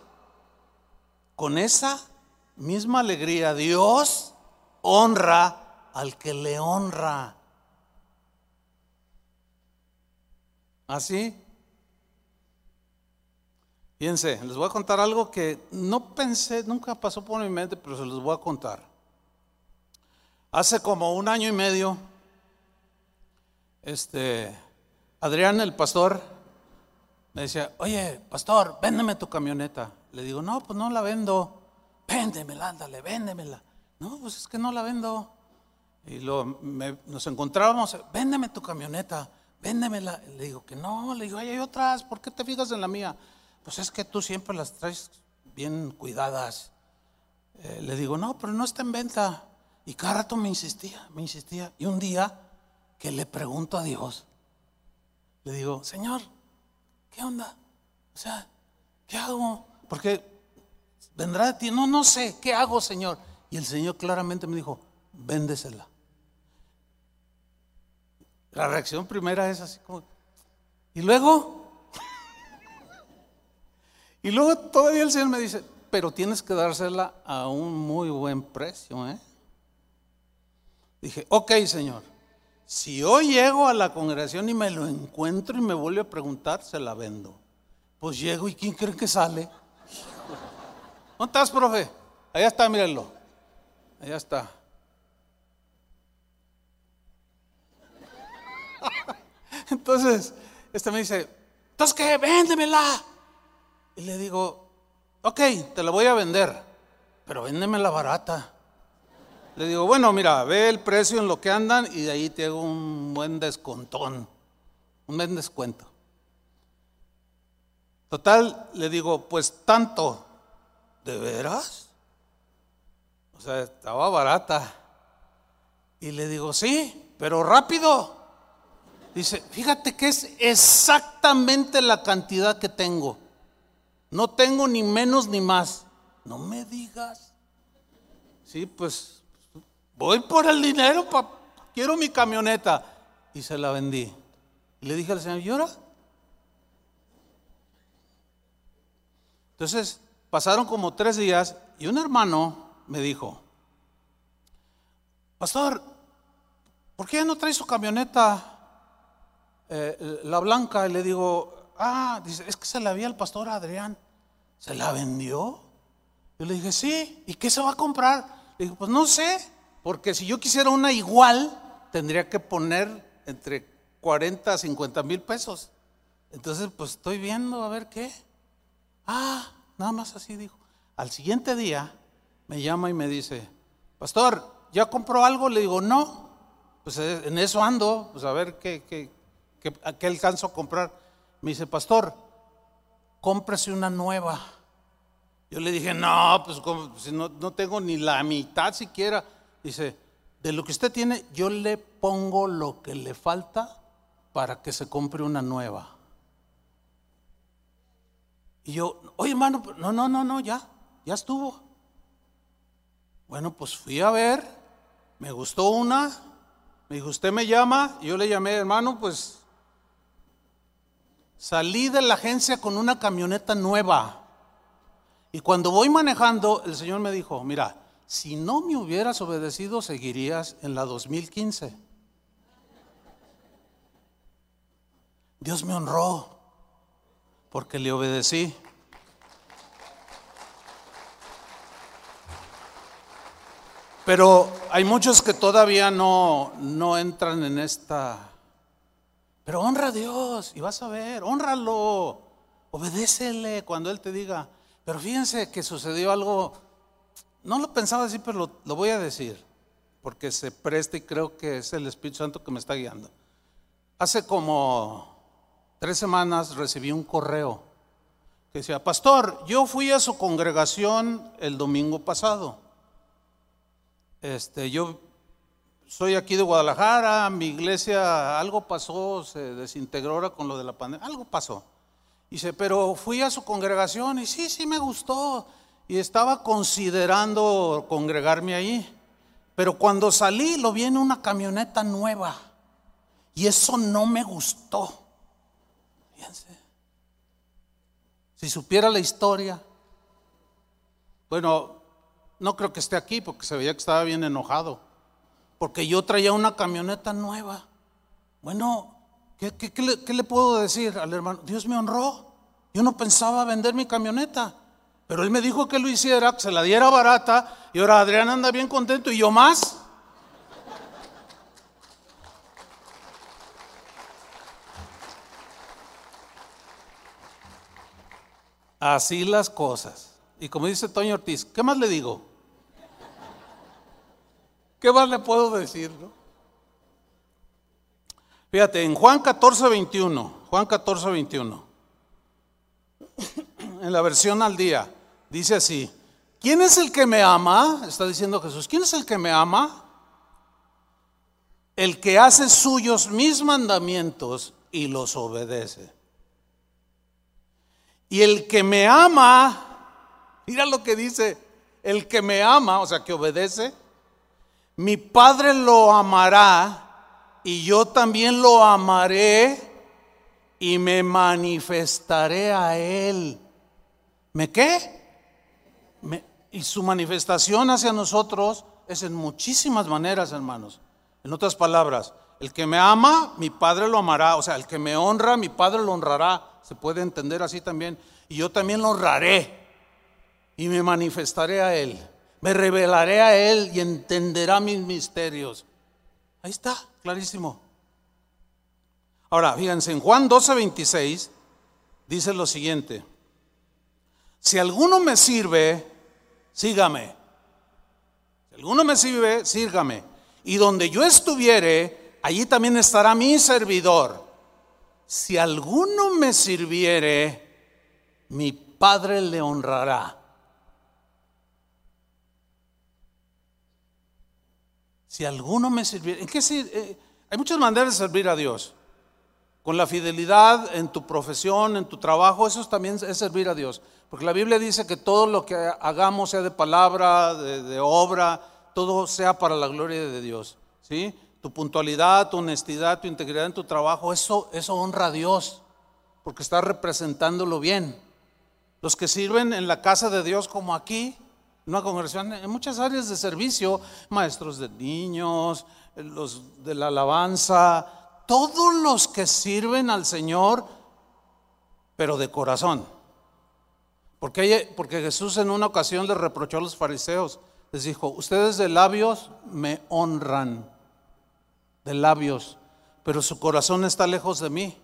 con esa misma alegría Dios honra al que le honra. ¿Así? Fíjense, les voy a contar algo que no pensé, nunca pasó por mi mente, pero se los voy a contar. Hace como un año y medio, este, Adrián, el pastor, me decía, oye, pastor, véndeme tu camioneta. Le digo, no, pues no la vendo. Véndemela, ándale, véndemela. No, pues es que no la vendo. Y lo, nos encontrábamos, véndeme tu camioneta, véndemela. Le digo que no, le digo, hay otras, ¿por qué te fijas en la mía? Pues es que tú siempre las traes bien cuidadas. Eh, le digo, no, pero no está en venta. Y cada rato me insistía, me insistía. Y un día que le pregunto a Dios, le digo, Señor, ¿qué onda? O sea, ¿qué hago? Porque vendrá de ti. No, no sé, ¿qué hago, Señor? Y el Señor claramente me dijo, véndesela. La reacción primera es así como, y luego, y luego todavía el Señor me dice, pero tienes que dársela a un muy buen precio, ¿eh? Dije, ok Señor, si hoy llego a la congregación y me lo encuentro y me vuelve a preguntar, se la vendo. Pues llego y ¿quién cree que sale? ¿Dónde estás, profe? Allá está, mírenlo. Allá está. [laughs] Entonces, este me dice, ¿entonces qué? Véndemela. Y le digo, ok, te la voy a vender, pero véndemela barata. Le digo, bueno, mira, ve el precio en lo que andan y de ahí te hago un buen descontón, un buen descuento. Total, le digo, pues tanto, ¿de veras? O sea, estaba barata. Y le digo, sí, pero rápido. Dice, fíjate que es exactamente la cantidad que tengo. No tengo ni menos ni más. No me digas. Sí, pues voy por el dinero, quiero mi camioneta. Y se la vendí. Y le dije al Señor, ¿llora? Entonces, pasaron como tres días y un hermano me dijo, Pastor, ¿por qué no trae su camioneta, eh, la blanca? Y le digo, ah, dice, es que se la había al pastor Adrián. ¿Se la vendió? Yo le dije, sí, ¿y qué se va a comprar? Le dije, pues no sé. Porque si yo quisiera una igual, tendría que poner entre 40 a 50 mil pesos. Entonces, pues estoy viendo a ver qué. Ah, nada más así dijo. Al siguiente día me llama y me dice, pastor, ¿ya compró algo? Le digo, no. Pues eh, en eso ando, pues a ver qué, qué, qué, alcanzo a comprar. Me dice, pastor, cómprese una nueva. Yo le dije, no, pues no, no tengo ni la mitad siquiera. Dice, de lo que usted tiene, yo le pongo lo que le falta para que se compre una nueva. Y yo, oye hermano, no, no, no, no, ya, ya estuvo. Bueno, pues fui a ver, me gustó una, me dijo, usted me llama, y yo le llamé, hermano, pues salí de la agencia con una camioneta nueva. Y cuando voy manejando, el Señor me dijo, mira, si no me hubieras obedecido, seguirías en la 2015. Dios me honró porque le obedecí. Pero hay muchos que todavía no, no entran en esta... Pero honra a Dios y vas a ver, honralo, obedécele cuando Él te diga. Pero fíjense que sucedió algo, no lo pensaba decir, pero lo, lo voy a decir, porque se presta y creo que es el Espíritu Santo que me está guiando. Hace como tres semanas recibí un correo que decía, pastor, yo fui a su congregación el domingo pasado. Este, yo soy aquí de Guadalajara, mi iglesia, algo pasó, se desintegró ahora con lo de la pandemia, algo pasó. Dice, pero fui a su congregación y sí, sí me gustó. Y estaba considerando congregarme ahí. Pero cuando salí lo vi en una camioneta nueva. Y eso no me gustó. Fíjense. Si supiera la historia. Bueno, no creo que esté aquí porque se veía que estaba bien enojado. Porque yo traía una camioneta nueva. Bueno, ¿qué, le, puedo decir al hermano? Dios me honró. Yo no pensaba vender mi camioneta. Pero él me dijo que lo hiciera, que se la diera barata. Y ahora Adrián anda bien contento y yo más. Así las cosas. Y como dice Toño Ortiz, ¿qué más le digo? ¿Qué más le puedo decir? Fíjate, en Juan 14, 21, Juan 14, 21, en la versión al día, dice así, ¿quién es el que me ama? Está diciendo Jesús, ¿quién es el que me ama? El que hace suyos mis mandamientos y los obedece. Y el que me ama Mira lo que dice, el que me ama, o sea, que obedece, mi Padre lo amará y yo también lo amaré y me manifestaré a Él. ¿Me qué? y su manifestación hacia nosotros es en muchísimas maneras, hermanos. En otras palabras, el que me ama, mi Padre lo amará. O sea, el que me honra, mi Padre lo honrará. Se puede entender así también. Y yo también lo honraré y me manifestaré a Él. Me revelaré a Él y entenderá mis misterios. Ahí está, clarísimo. Ahora, fíjense, en Juan 12, 26 dice lo siguiente. Si alguno me sirve, sígame. Si alguno me sirve, sígame. Y donde yo estuviere, allí también estará mi servidor. Si alguno me sirviere, mi Padre le honrará. Si alguno me sirviera, ¿en qué eh, hay muchas maneras de servir a Dios. Con la fidelidad en tu profesión, en tu trabajo, eso también es servir a Dios. Porque la Biblia dice que todo lo que hagamos, sea de palabra, de, obra, todo sea para la gloria de Dios. ¿sí? Tu puntualidad, tu honestidad, tu integridad en tu trabajo, eso, eso honra a Dios, porque estás representándolo bien. Los que sirven en la casa de Dios como aquí, una congregación en muchas áreas de servicio, maestros de niños, los de la alabanza, todos los que sirven al Señor, pero de corazón. Porque, porque Jesús en una ocasión les reprochó a los fariseos, les dijo, ustedes de labios me honran, de labios, pero su corazón está lejos de mí.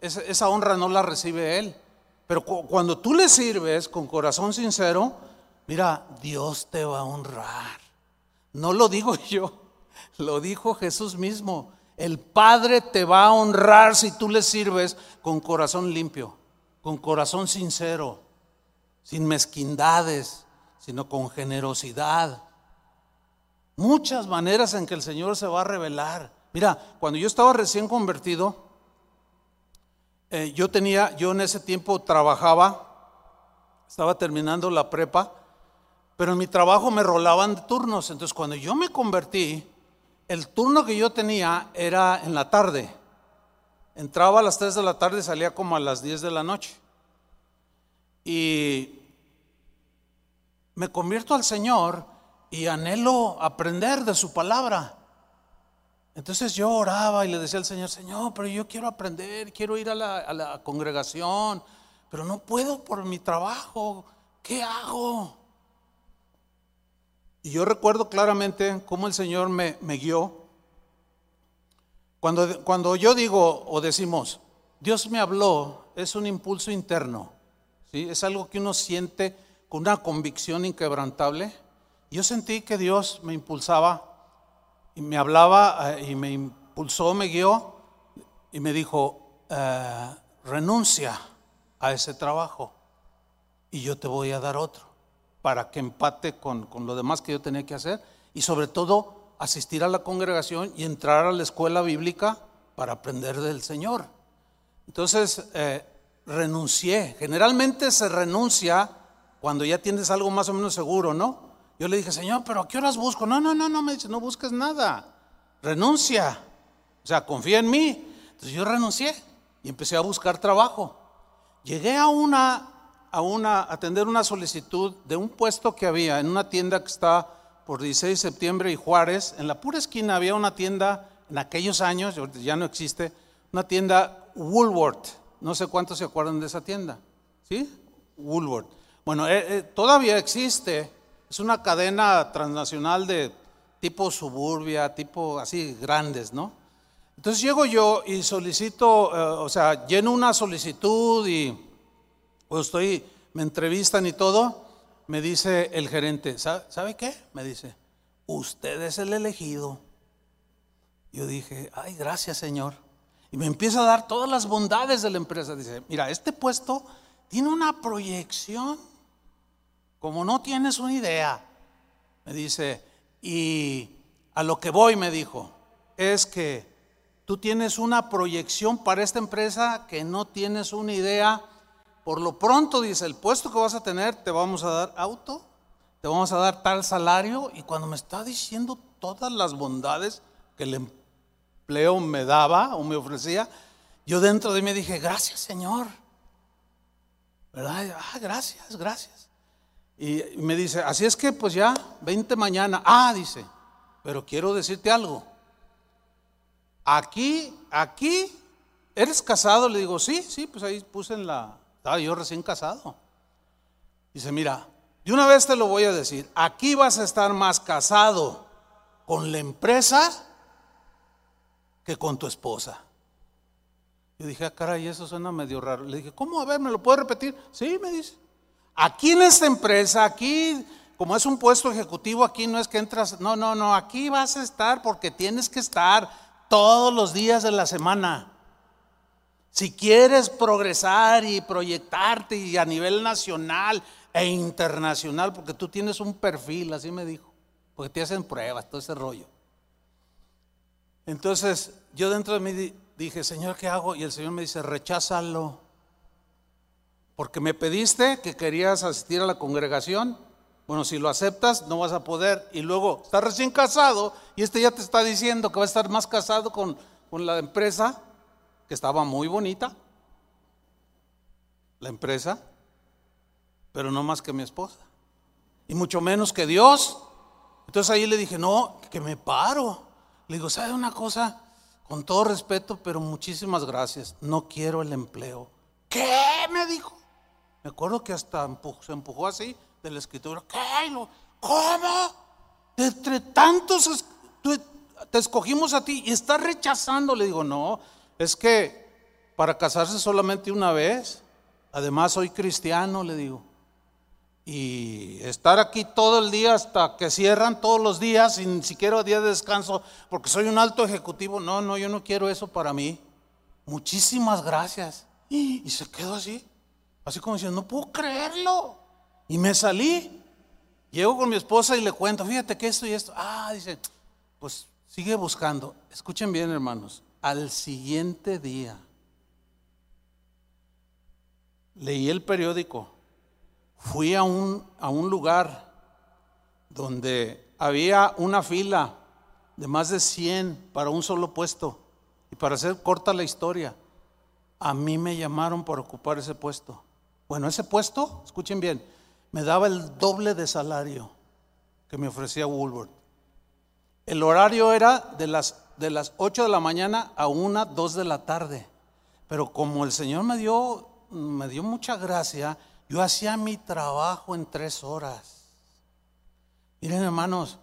Esa, esa honra no la recibe Él. Pero cuando tú le sirves con corazón sincero, Mira, Dios te va a honrar. No lo digo [laughs] yo, lo dijo Jesús mismo. El Padre te va a honrar si tú le sirves con corazón limpio, con corazón sincero, sin mezquindades, sino con generosidad. Muchas maneras en que el Señor se va a revelar. Mira, cuando yo estaba recién convertido, eh, yo tenía, yo en ese tiempo trabajaba, estaba terminando la prepa pero en mi trabajo me rolaban de turnos. Entonces cuando yo me convertí, el turno que yo tenía era en la tarde. Entraba a las 3 de la tarde salía como a las 10 de la noche. Y me convierto al Señor y anhelo aprender de su palabra. Entonces yo oraba y le decía al Señor, Señor, pero yo quiero aprender, quiero ir a la, a la congregación, pero no puedo por mi trabajo. ¿Qué hago? Y yo recuerdo claramente cómo el Señor me, guió. Cuando, cuando yo digo o decimos, Dios me habló, es un impulso interno. ¿sí? Es algo que uno siente con una convicción inquebrantable. Yo sentí que Dios me impulsaba y me hablaba eh, y me impulsó, me guió y me dijo, eh, renuncia a ese trabajo y yo te voy a dar otro para que empate con, con, lo demás que yo tenía que hacer y sobre todo asistir a la congregación y entrar a la escuela bíblica para aprender del Señor. Entonces, eh, renuncié. Generalmente se renuncia cuando ya tienes algo más o menos seguro, ¿no? Yo le dije, Señor, pero ¿a qué horas busco? No, no, no, no, me dice, no busques nada. Renuncia. O sea, confía en mí. Entonces yo renuncié y empecé a buscar trabajo. Llegué a una, a atender una solicitud de un puesto que había en una tienda que está por 16 de septiembre y Juárez. En la pura esquina había una tienda en aquellos años, ya no existe, una tienda Woolworth. No sé cuántos se acuerdan de esa tienda. ¿Sí? Woolworth. Bueno, eh, eh, todavía existe es una cadena transnacional de tipo suburbia, tipo así grandes, ¿no? Entonces llego yo y solicito, eh, o sea, lleno una solicitud y pues estoy, me entrevistan y todo, me dice el gerente, ¿sabe, qué? Me dice, usted es el elegido. Yo dije, ay, gracias Señor. Y me empieza a dar todas las bondades de la empresa. Dice, mira, este puesto tiene una proyección como no tienes una idea, me dice, y a lo que voy, me dijo, es que tú tienes una proyección para esta empresa que no tienes una idea. Por lo pronto, dice, el puesto que vas a tener, te vamos a dar auto, te vamos a dar tal salario. Y cuando me está diciendo todas las bondades que el empleo me daba o me ofrecía, yo dentro de mí dije, gracias Señor. ¿Verdad? Ah, gracias, gracias. Y me dice, así es que pues ya, 20 mañana. Ah, dice, pero quiero decirte algo. Aquí, aquí, ¿eres casado? Le digo, sí, sí, pues ahí puse en la, yo recién casado. Dice, mira, de una vez te lo voy a decir, aquí vas a estar más casado con la empresa que con tu esposa. Yo dije, ah, caray, eso suena medio raro. Le dije, ¿cómo? A ver, ¿me lo puedo repetir? Sí, me dice. Aquí en esta empresa, aquí, como es un puesto ejecutivo, aquí no es que entras, no, no, no, aquí vas a estar porque tienes que estar todos los días de la semana. Si quieres progresar y proyectarte y a nivel nacional e internacional, porque tú tienes un perfil, así me dijo, porque te hacen pruebas, todo ese rollo. Entonces yo dentro de mí dije, Señor, ¿qué hago? Y el Señor me dice, recházalo. Porque me pediste que querías asistir a la congregación. Bueno, si lo aceptas, no vas a poder. Y luego, estás recién casado y este ya te está diciendo que va a estar más casado con, con la empresa, que estaba muy bonita. La empresa, pero no más que mi esposa. Y mucho menos que Dios. Entonces ahí le dije, no, que me paro. Le digo, ¿sabe una cosa? Con todo respeto, pero muchísimas gracias. No quiero el empleo. ¿Qué? Me dijo. Me acuerdo que hasta se empujó así de la escritura. ¿Qué? ¿Cómo? entre tantos te escogimos a ti y estás rechazando. Le digo, no, es que para casarse solamente una vez. Además, soy cristiano, le digo. Y estar aquí todo el día hasta que cierran todos los días, sin siquiera día de descanso, porque soy un alto ejecutivo. No, no, yo no quiero eso para mí. Muchísimas gracias. Y se quedó así. Así como diciendo, no puedo creerlo. Y me salí. Llego con mi esposa y le cuento, fíjate que esto y esto. Ah, dice, pues sigue buscando. Escuchen bien, hermanos. Al siguiente día, leí el periódico. Fui a un, a un lugar donde había una fila de más de 100 para un solo puesto. Y para hacer corta la historia, a mí me llamaron para ocupar ese puesto. Bueno, ese puesto, escuchen bien, me daba el doble de salario que me ofrecía Woolworth. El horario era de las de las 8 de la mañana a 1, 2 de la tarde. Pero como el Señor me dio, me dio mucha gracia, yo hacía mi trabajo en tres horas. Miren hermanos,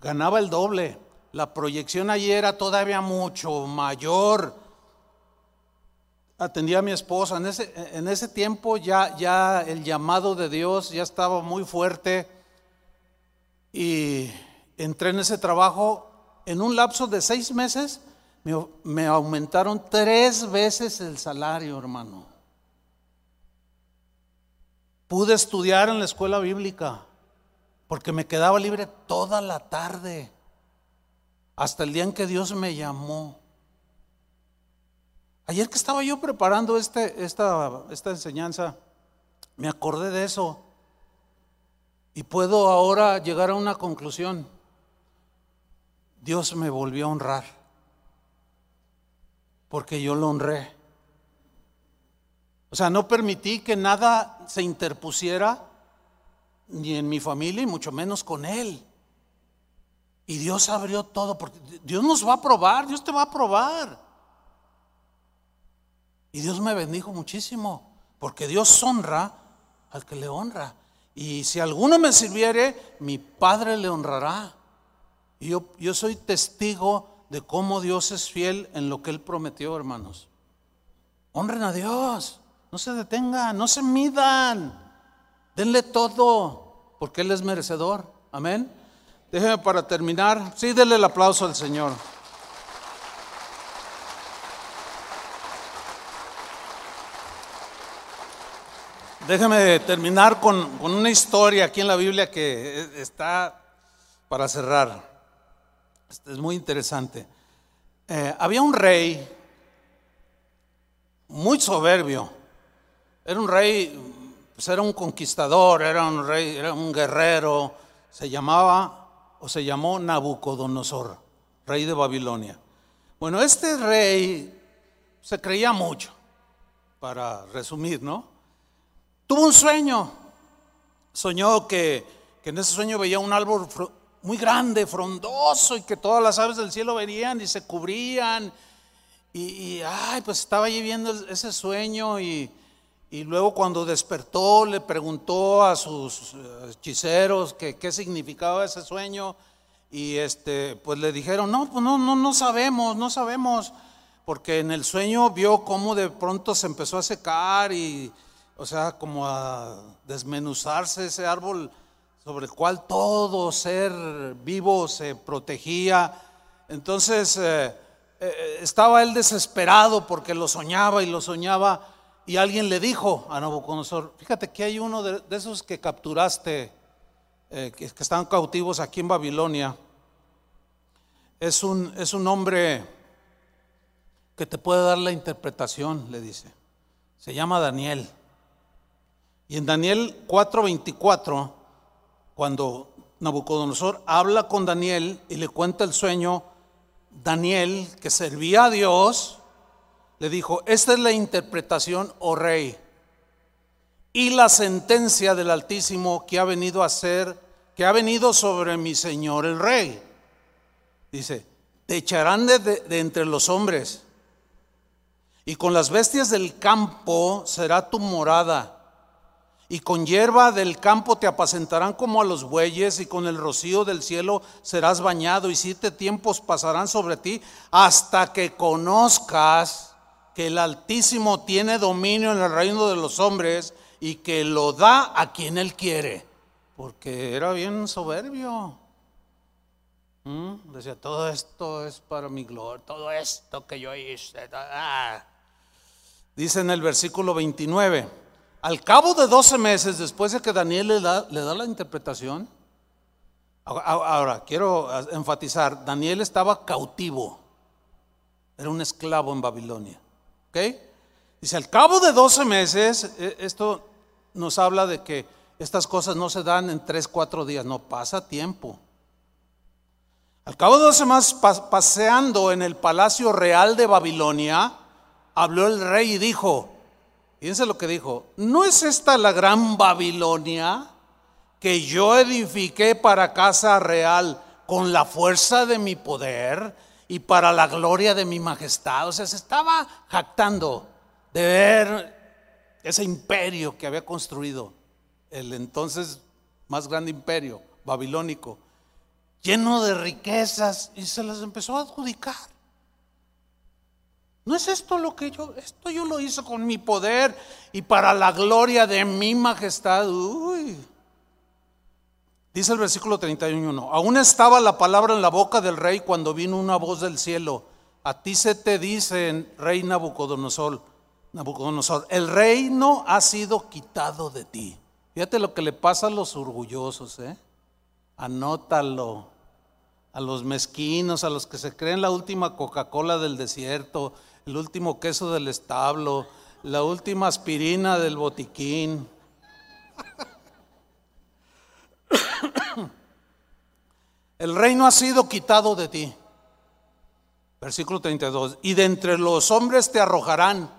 ganaba el doble. La proyección allí era todavía mucho mayor. Atendía a mi esposa. En ese, en ese tiempo ya, ya el llamado de Dios ya estaba muy fuerte. Y entré en ese trabajo. En un lapso de seis meses me, me aumentaron tres veces el salario, hermano. Pude estudiar en la escuela bíblica porque me quedaba libre toda la tarde, hasta el día en que Dios me llamó. Ayer que estaba yo preparando este, esta enseñanza, me acordé de eso y puedo ahora llegar a una conclusión. Dios me volvió a honrar porque yo lo honré. O sea, no permití que nada se interpusiera ni en mi familia y mucho menos con Él. Y Dios abrió todo, porque Dios nos va a probar, Dios te va a probar. Y Dios me bendijo muchísimo, porque Dios honra al que le honra. Y si alguno me sirviere, mi Padre le honrará. Y yo, yo soy testigo de cómo Dios es fiel en lo que Él prometió, hermanos. Honren a Dios, no se detengan, no se midan. Denle todo, porque Él es merecedor. Amén. Déjeme para terminar. Sí, denle el aplauso al Señor. Déjeme terminar con, una historia aquí en la Biblia que está para cerrar. Este es muy interesante. Eh, había un rey muy soberbio. Era un rey pues era un conquistador, era un rey, era un guerrero, se llamaba o se llamó Nabucodonosor, rey de Babilonia. Bueno, este rey se creía mucho, para resumir, ¿no? Tuvo un sueño, soñó que, en ese sueño veía un árbol muy grande, frondoso, y que todas las aves del cielo venían y se cubrían. Y, ay, pues estaba allí viendo ese sueño y, y luego cuando despertó le preguntó a sus eh, hechiceros qué significaba ese sueño y este pues le dijeron, "No, pues no no no sabemos, no sabemos." Porque en el sueño vio cómo de pronto se empezó a secar y o sea, como a desmenuzarse ese árbol sobre el cual todo ser vivo se protegía. Entonces eh, eh, estaba él desesperado porque lo soñaba y lo soñaba y alguien le dijo a Nabucodonosor, fíjate que hay uno de, esos que capturaste, eh, que, están cautivos aquí en Babilonia. Es un, es un hombre que te puede dar la interpretación, le dice. Se llama Daniel. Y en Daniel 4:24, cuando Nabucodonosor habla con Daniel y le cuenta el sueño, Daniel, que servía a Dios, le dijo, esta es la interpretación, oh rey, y la sentencia del Altísimo que ha venido a ser, que ha venido sobre mi Señor el rey. Dice, te echarán de, de entre los hombres, y con las bestias del campo será tu morada. Y con hierba del campo te apacentarán como a los bueyes, y con el rocío del cielo serás bañado, y siete tiempos pasarán sobre ti hasta que conozcas que el Altísimo tiene dominio en el reino de los hombres y que lo da a quien Él quiere, porque era bien soberbio. ¿Mm? Decía, todo esto es para mi gloria, todo esto que yo hice. Ah. Dice en el versículo 29, al cabo de 12 meses después de que Daniel le da, le da la interpretación, ahora quiero enfatizar, Daniel estaba cautivo, era un esclavo en Babilonia. Dice, al cabo de 12 meses, e, esto nos habla de que estas cosas no se dan en 3, 4 días, no, pasa tiempo. Al cabo de 12 meses, paseando en el palacio real de Babilonia, habló el rey y dijo, fíjense lo que dijo, ¿no es esta la gran Babilonia que yo edifiqué para casa real con la fuerza de mi poder y para la gloria de mi majestad. O sea, se estaba jactando de ver ese imperio que había construido, el entonces más grande imperio babilónico, lleno de riquezas, y se las empezó a adjudicar. ¿No es esto lo que yo, esto yo lo hice con mi poder y para la gloria de mi majestad? Uy. Dice el versículo 31, aún estaba la palabra en la boca del rey cuando vino una voz del cielo. A ti se te dice, rey Nabucodonosor, Nabucodonosor, el reino ha sido quitado de ti. Fíjate lo que le pasa a los orgullosos, ¿eh? Anótalo. A los mezquinos, a los que se creen la última Coca-Cola del desierto, el último queso del establo, la última aspirina del botiquín. [coughs] El reino ha sido quitado de ti. Versículo 32. Y de entre los hombres te arrojarán,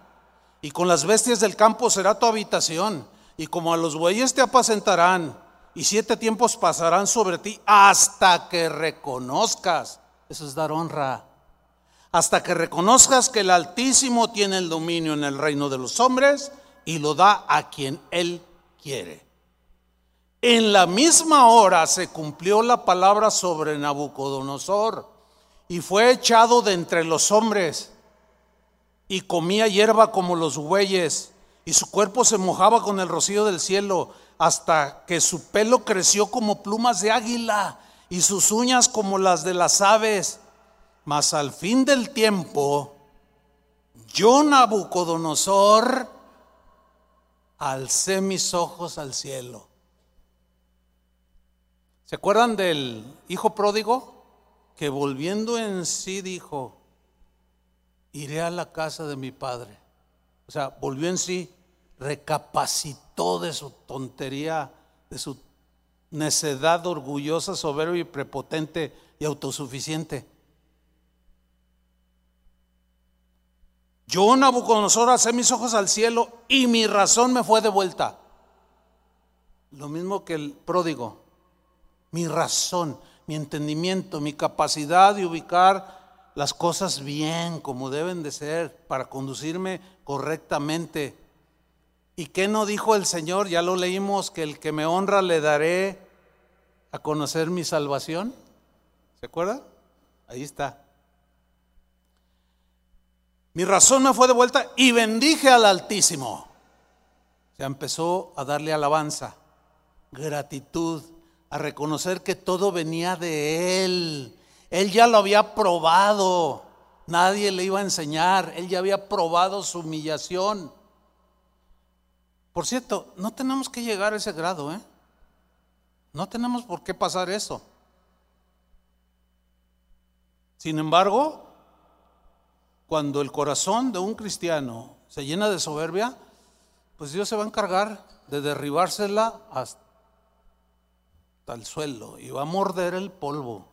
y con las bestias del campo será tu habitación, y como a los bueyes te apacentarán, y siete tiempos pasarán sobre ti hasta que reconozcas. Eso es dar honra hasta que reconozcas que el Altísimo tiene el dominio en el reino de los hombres y lo da a quien Él quiere. En la misma hora se cumplió la palabra sobre Nabucodonosor y fue echado de entre los hombres y comía hierba como los bueyes y su cuerpo se mojaba con el rocío del cielo hasta que su pelo creció como plumas de águila y sus uñas como las de las aves mas al fin del tiempo, yo Nabucodonosor alcé mis ojos al cielo. ¿Se acuerdan del hijo pródigo? Que volviendo en sí dijo, iré a la casa de mi padre. O sea, volvió en sí, recapacitó de su tontería, de su necedad orgullosa, soberbia y prepotente y autosuficiente Yo, Nabucodonosor, alcé mis ojos al cielo y mi razón me fue de vuelta. Lo mismo que el pródigo. Mi razón, mi entendimiento, mi capacidad de ubicar las cosas bien como deben de ser para conducirme correctamente. ¿Y qué no dijo el Señor? Ya lo leímos, que el que me honra le daré a conocer mi salvación. ¿Se acuerda? Ahí está. Mi razón me fue de vuelta y bendije al Altísimo. Se empezó a darle alabanza, gratitud, a reconocer que todo venía de Él. Él ya lo había probado. Nadie le iba a enseñar. Él ya había probado su humillación. Por cierto, no tenemos que llegar a ese grado, ¿eh? No tenemos por qué pasar eso. Sin embargo, cuando el corazón de un cristiano se llena de soberbia, pues Dios se va a encargar de derribársela hasta el suelo y va a morder el polvo.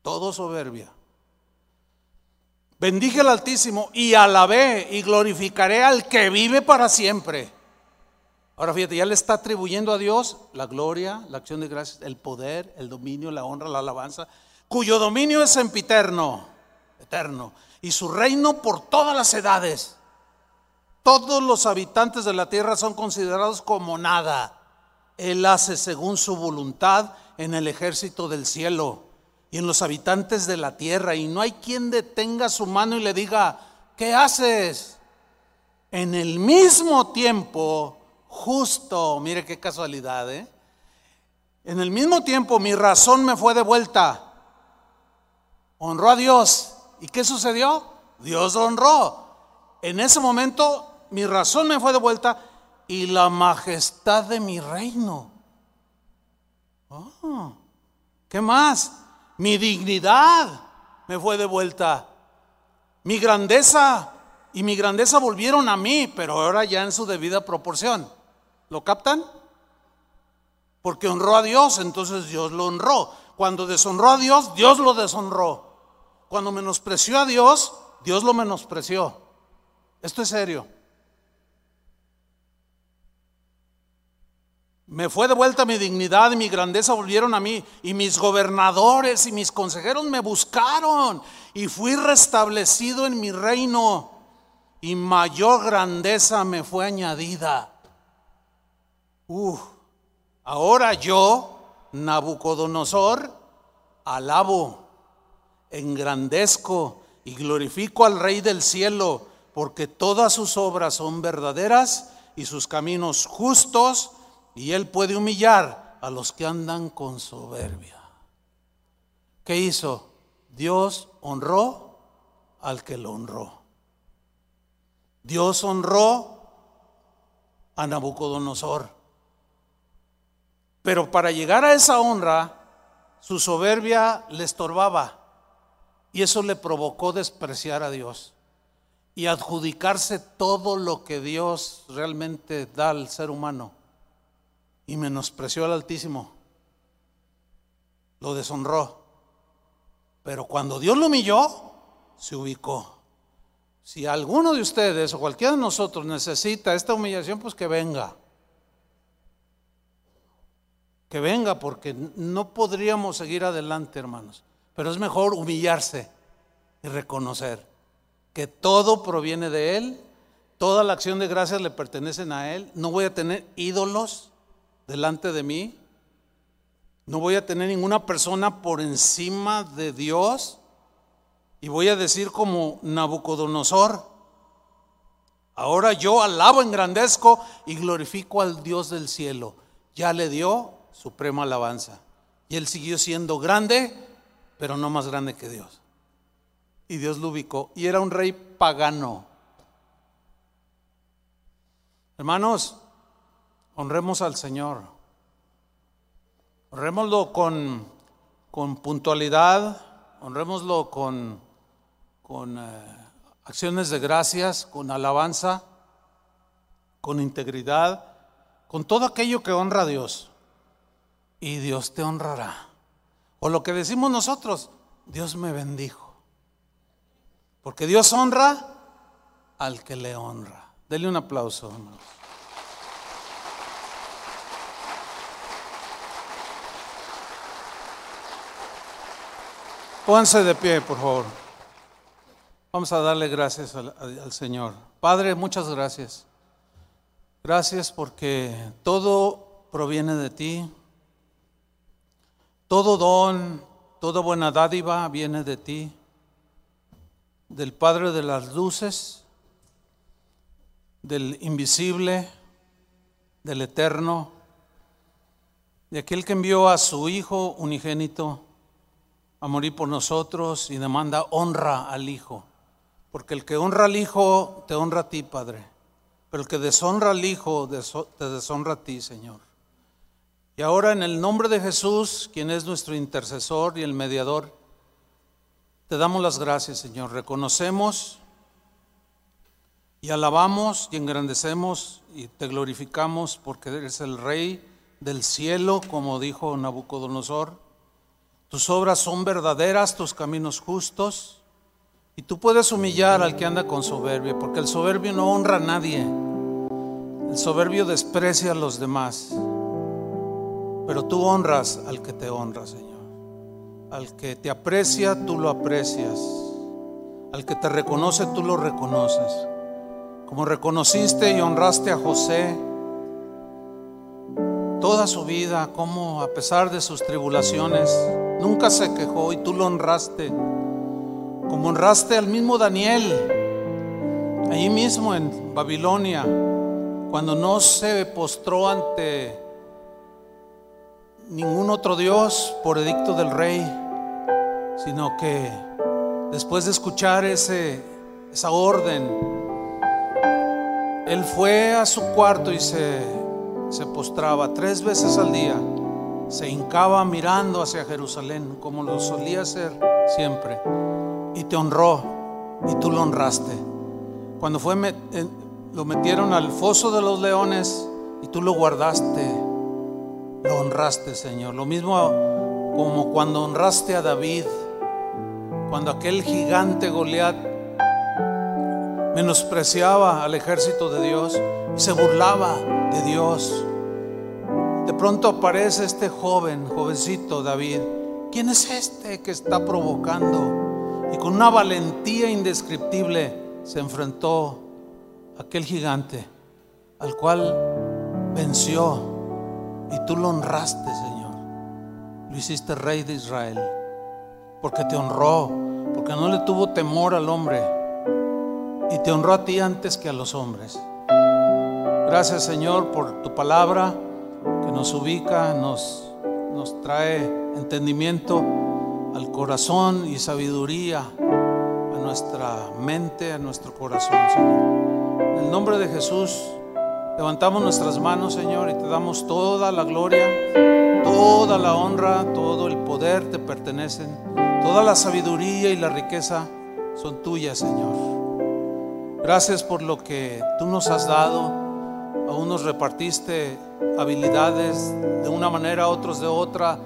Todo soberbia. Bendije al Altísimo y alabé y glorificaré al que vive para siempre. Ahora fíjate, ya le está atribuyendo a Dios la gloria, la acción de gracias, el poder, el dominio, la honra, la alabanza, cuyo dominio es sempiterno eterno y su reino por todas las edades. Todos los habitantes de la tierra son considerados como nada. Él hace según su voluntad en el ejército del cielo y en los habitantes de la tierra. Y no hay quien detenga su mano y le diga, ¿qué haces? En el mismo tiempo, justo, mire qué casualidad, ¿eh? En el mismo tiempo mi razón me fue devuelta. Honró a Dios ¿Y qué sucedió? Dios honró. En ese momento mi razón me fue de vuelta y la majestad de mi reino. Oh, ¿Qué más? Mi dignidad me fue de vuelta. Mi grandeza y mi grandeza volvieron a mí, pero ahora ya en su debida proporción. ¿Lo captan? Porque honró a Dios, entonces Dios lo honró. Cuando deshonró a Dios, Dios lo deshonró. Cuando menospreció a Dios, Dios lo menospreció. Esto es serio. Me fue de vuelta mi dignidad y mi grandeza volvieron a mí. Y mis gobernadores y mis consejeros me buscaron. Y fui restablecido en mi reino. Y mayor grandeza me fue añadida. Uh, ahora yo, Nabucodonosor, alabo, engrandezco y glorifico al Rey del cielo, porque todas sus obras son verdaderas y sus caminos justos y él puede humillar a los que andan con soberbia. ¿Qué hizo? Dios honró al que lo honró. Dios honró a Nabucodonosor. Pero para llegar a esa honra, su soberbia le estorbaba y eso le provocó despreciar a Dios y adjudicarse todo lo que Dios realmente da al ser humano y menospreció al Altísimo. Lo deshonró. Pero cuando Dios lo humilló, se ubicó. Si alguno de ustedes o cualquiera de nosotros necesita esta humillación, pues que venga. Que venga porque no podríamos seguir adelante, hermanos. Pero es mejor humillarse y reconocer que todo proviene de Él, toda la acción de gracias le pertenecen a Él. No voy a tener ídolos, delante de mí. No voy a tener ninguna persona por encima de Dios. Y voy a decir como Nabucodonosor, ahora yo alabo, engrandezco y glorifico al Dios del cielo. Ya le dio suprema alabanza. Y él siguió siendo grande, pero no más grande que Dios. Y Dios lo ubicó. Y era un rey pagano. Hermanos, Honremos al Señor. Honrémoslo con, con puntualidad, honrémoslo con, con eh, acciones de gracias, con alabanza, con integridad, con todo aquello que honra a Dios. Y Dios te honrará. O lo que decimos nosotros, Dios me bendijo. Porque Dios honra al que le honra. Dele un aplauso, hermanos. Pónganse de pie, por favor. Vamos a darle gracias al, al, Señor. Padre, muchas gracias. Gracias porque todo proviene de ti. Todo don, toda buena dádiva viene de ti, del Padre de las luces, del invisible, del eterno, de aquel que envió a su Hijo unigénito a morir por nosotros y demanda honra al Hijo. Porque el que honra al Hijo te honra a ti, Padre. Pero el que deshonra al Hijo te deshonra a ti, Señor. Y ahora en el nombre de Jesús, quien es nuestro intercesor y el mediador, te damos las gracias, Señor. Reconocemos y alabamos y engrandecemos y te glorificamos porque eres el Rey del cielo, como dijo Nabucodonosor tus obras son verdaderas, tus caminos justos. Y tú puedes humillar al que anda con soberbia, porque el soberbio no honra a nadie. El soberbio desprecia a los demás. Pero tú honras al que te honra, Señor. Al que te aprecia, tú lo aprecias. Al que te reconoce, tú lo reconoces. Como reconociste y honraste a José toda su vida, como a pesar de sus tribulaciones, Nunca se quejó y tú lo honraste. Como honraste al mismo Daniel, allí mismo en Babilonia, cuando no se postró ante ningún otro Dios por edicto del rey, sino que después de escuchar ese, esa orden, él fue a su cuarto y se, se postraba tres veces al día se hincaba mirando hacia Jerusalén, como lo solía hacer siempre, y te honró, y tú lo honraste. Cuando fue, lo metieron al foso de los leones, y tú lo guardaste, lo honraste, Señor. Lo mismo como cuando honraste a David, cuando aquel gigante Goliat menospreciaba al ejército de Dios y se burlaba de Dios De pronto aparece este joven, jovencito David. ¿Quién es este que está provocando? Y con una valentía indescriptible se enfrentó a aquel gigante al cual venció y tú lo honraste, Señor. Lo hiciste rey de Israel porque te honró, porque no le tuvo temor al hombre y te honró a ti antes que a los hombres. Gracias Señor por tu palabra que nos ubica, nos, nos trae entendimiento al corazón y sabiduría a nuestra mente, a nuestro corazón, Señor. En el nombre de Jesús, levantamos nuestras manos, Señor, y te damos toda la gloria, toda la honra, todo el poder te pertenecen, toda la sabiduría y la riqueza son tuyas, Señor. Gracias por lo que tú nos has dado. A unos repartiste habilidades de una manera, a otros de otra,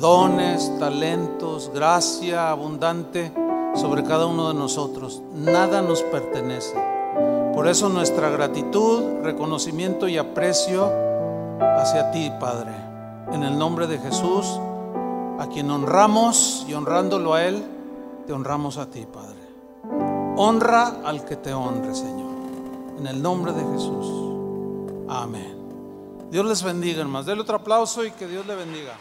dones, talentos, gracia abundante sobre cada uno de nosotros. Nada nos pertenece. Por eso nuestra gratitud, reconocimiento y aprecio hacia ti, Padre. En el nombre de Jesús, a quien honramos y honrándolo a Él, te honramos a ti, Padre. Honra al que te honre, Señor. En el nombre de Jesús. Amén. Dios les bendiga, hermanos. Denle otro aplauso y que Dios le bendiga.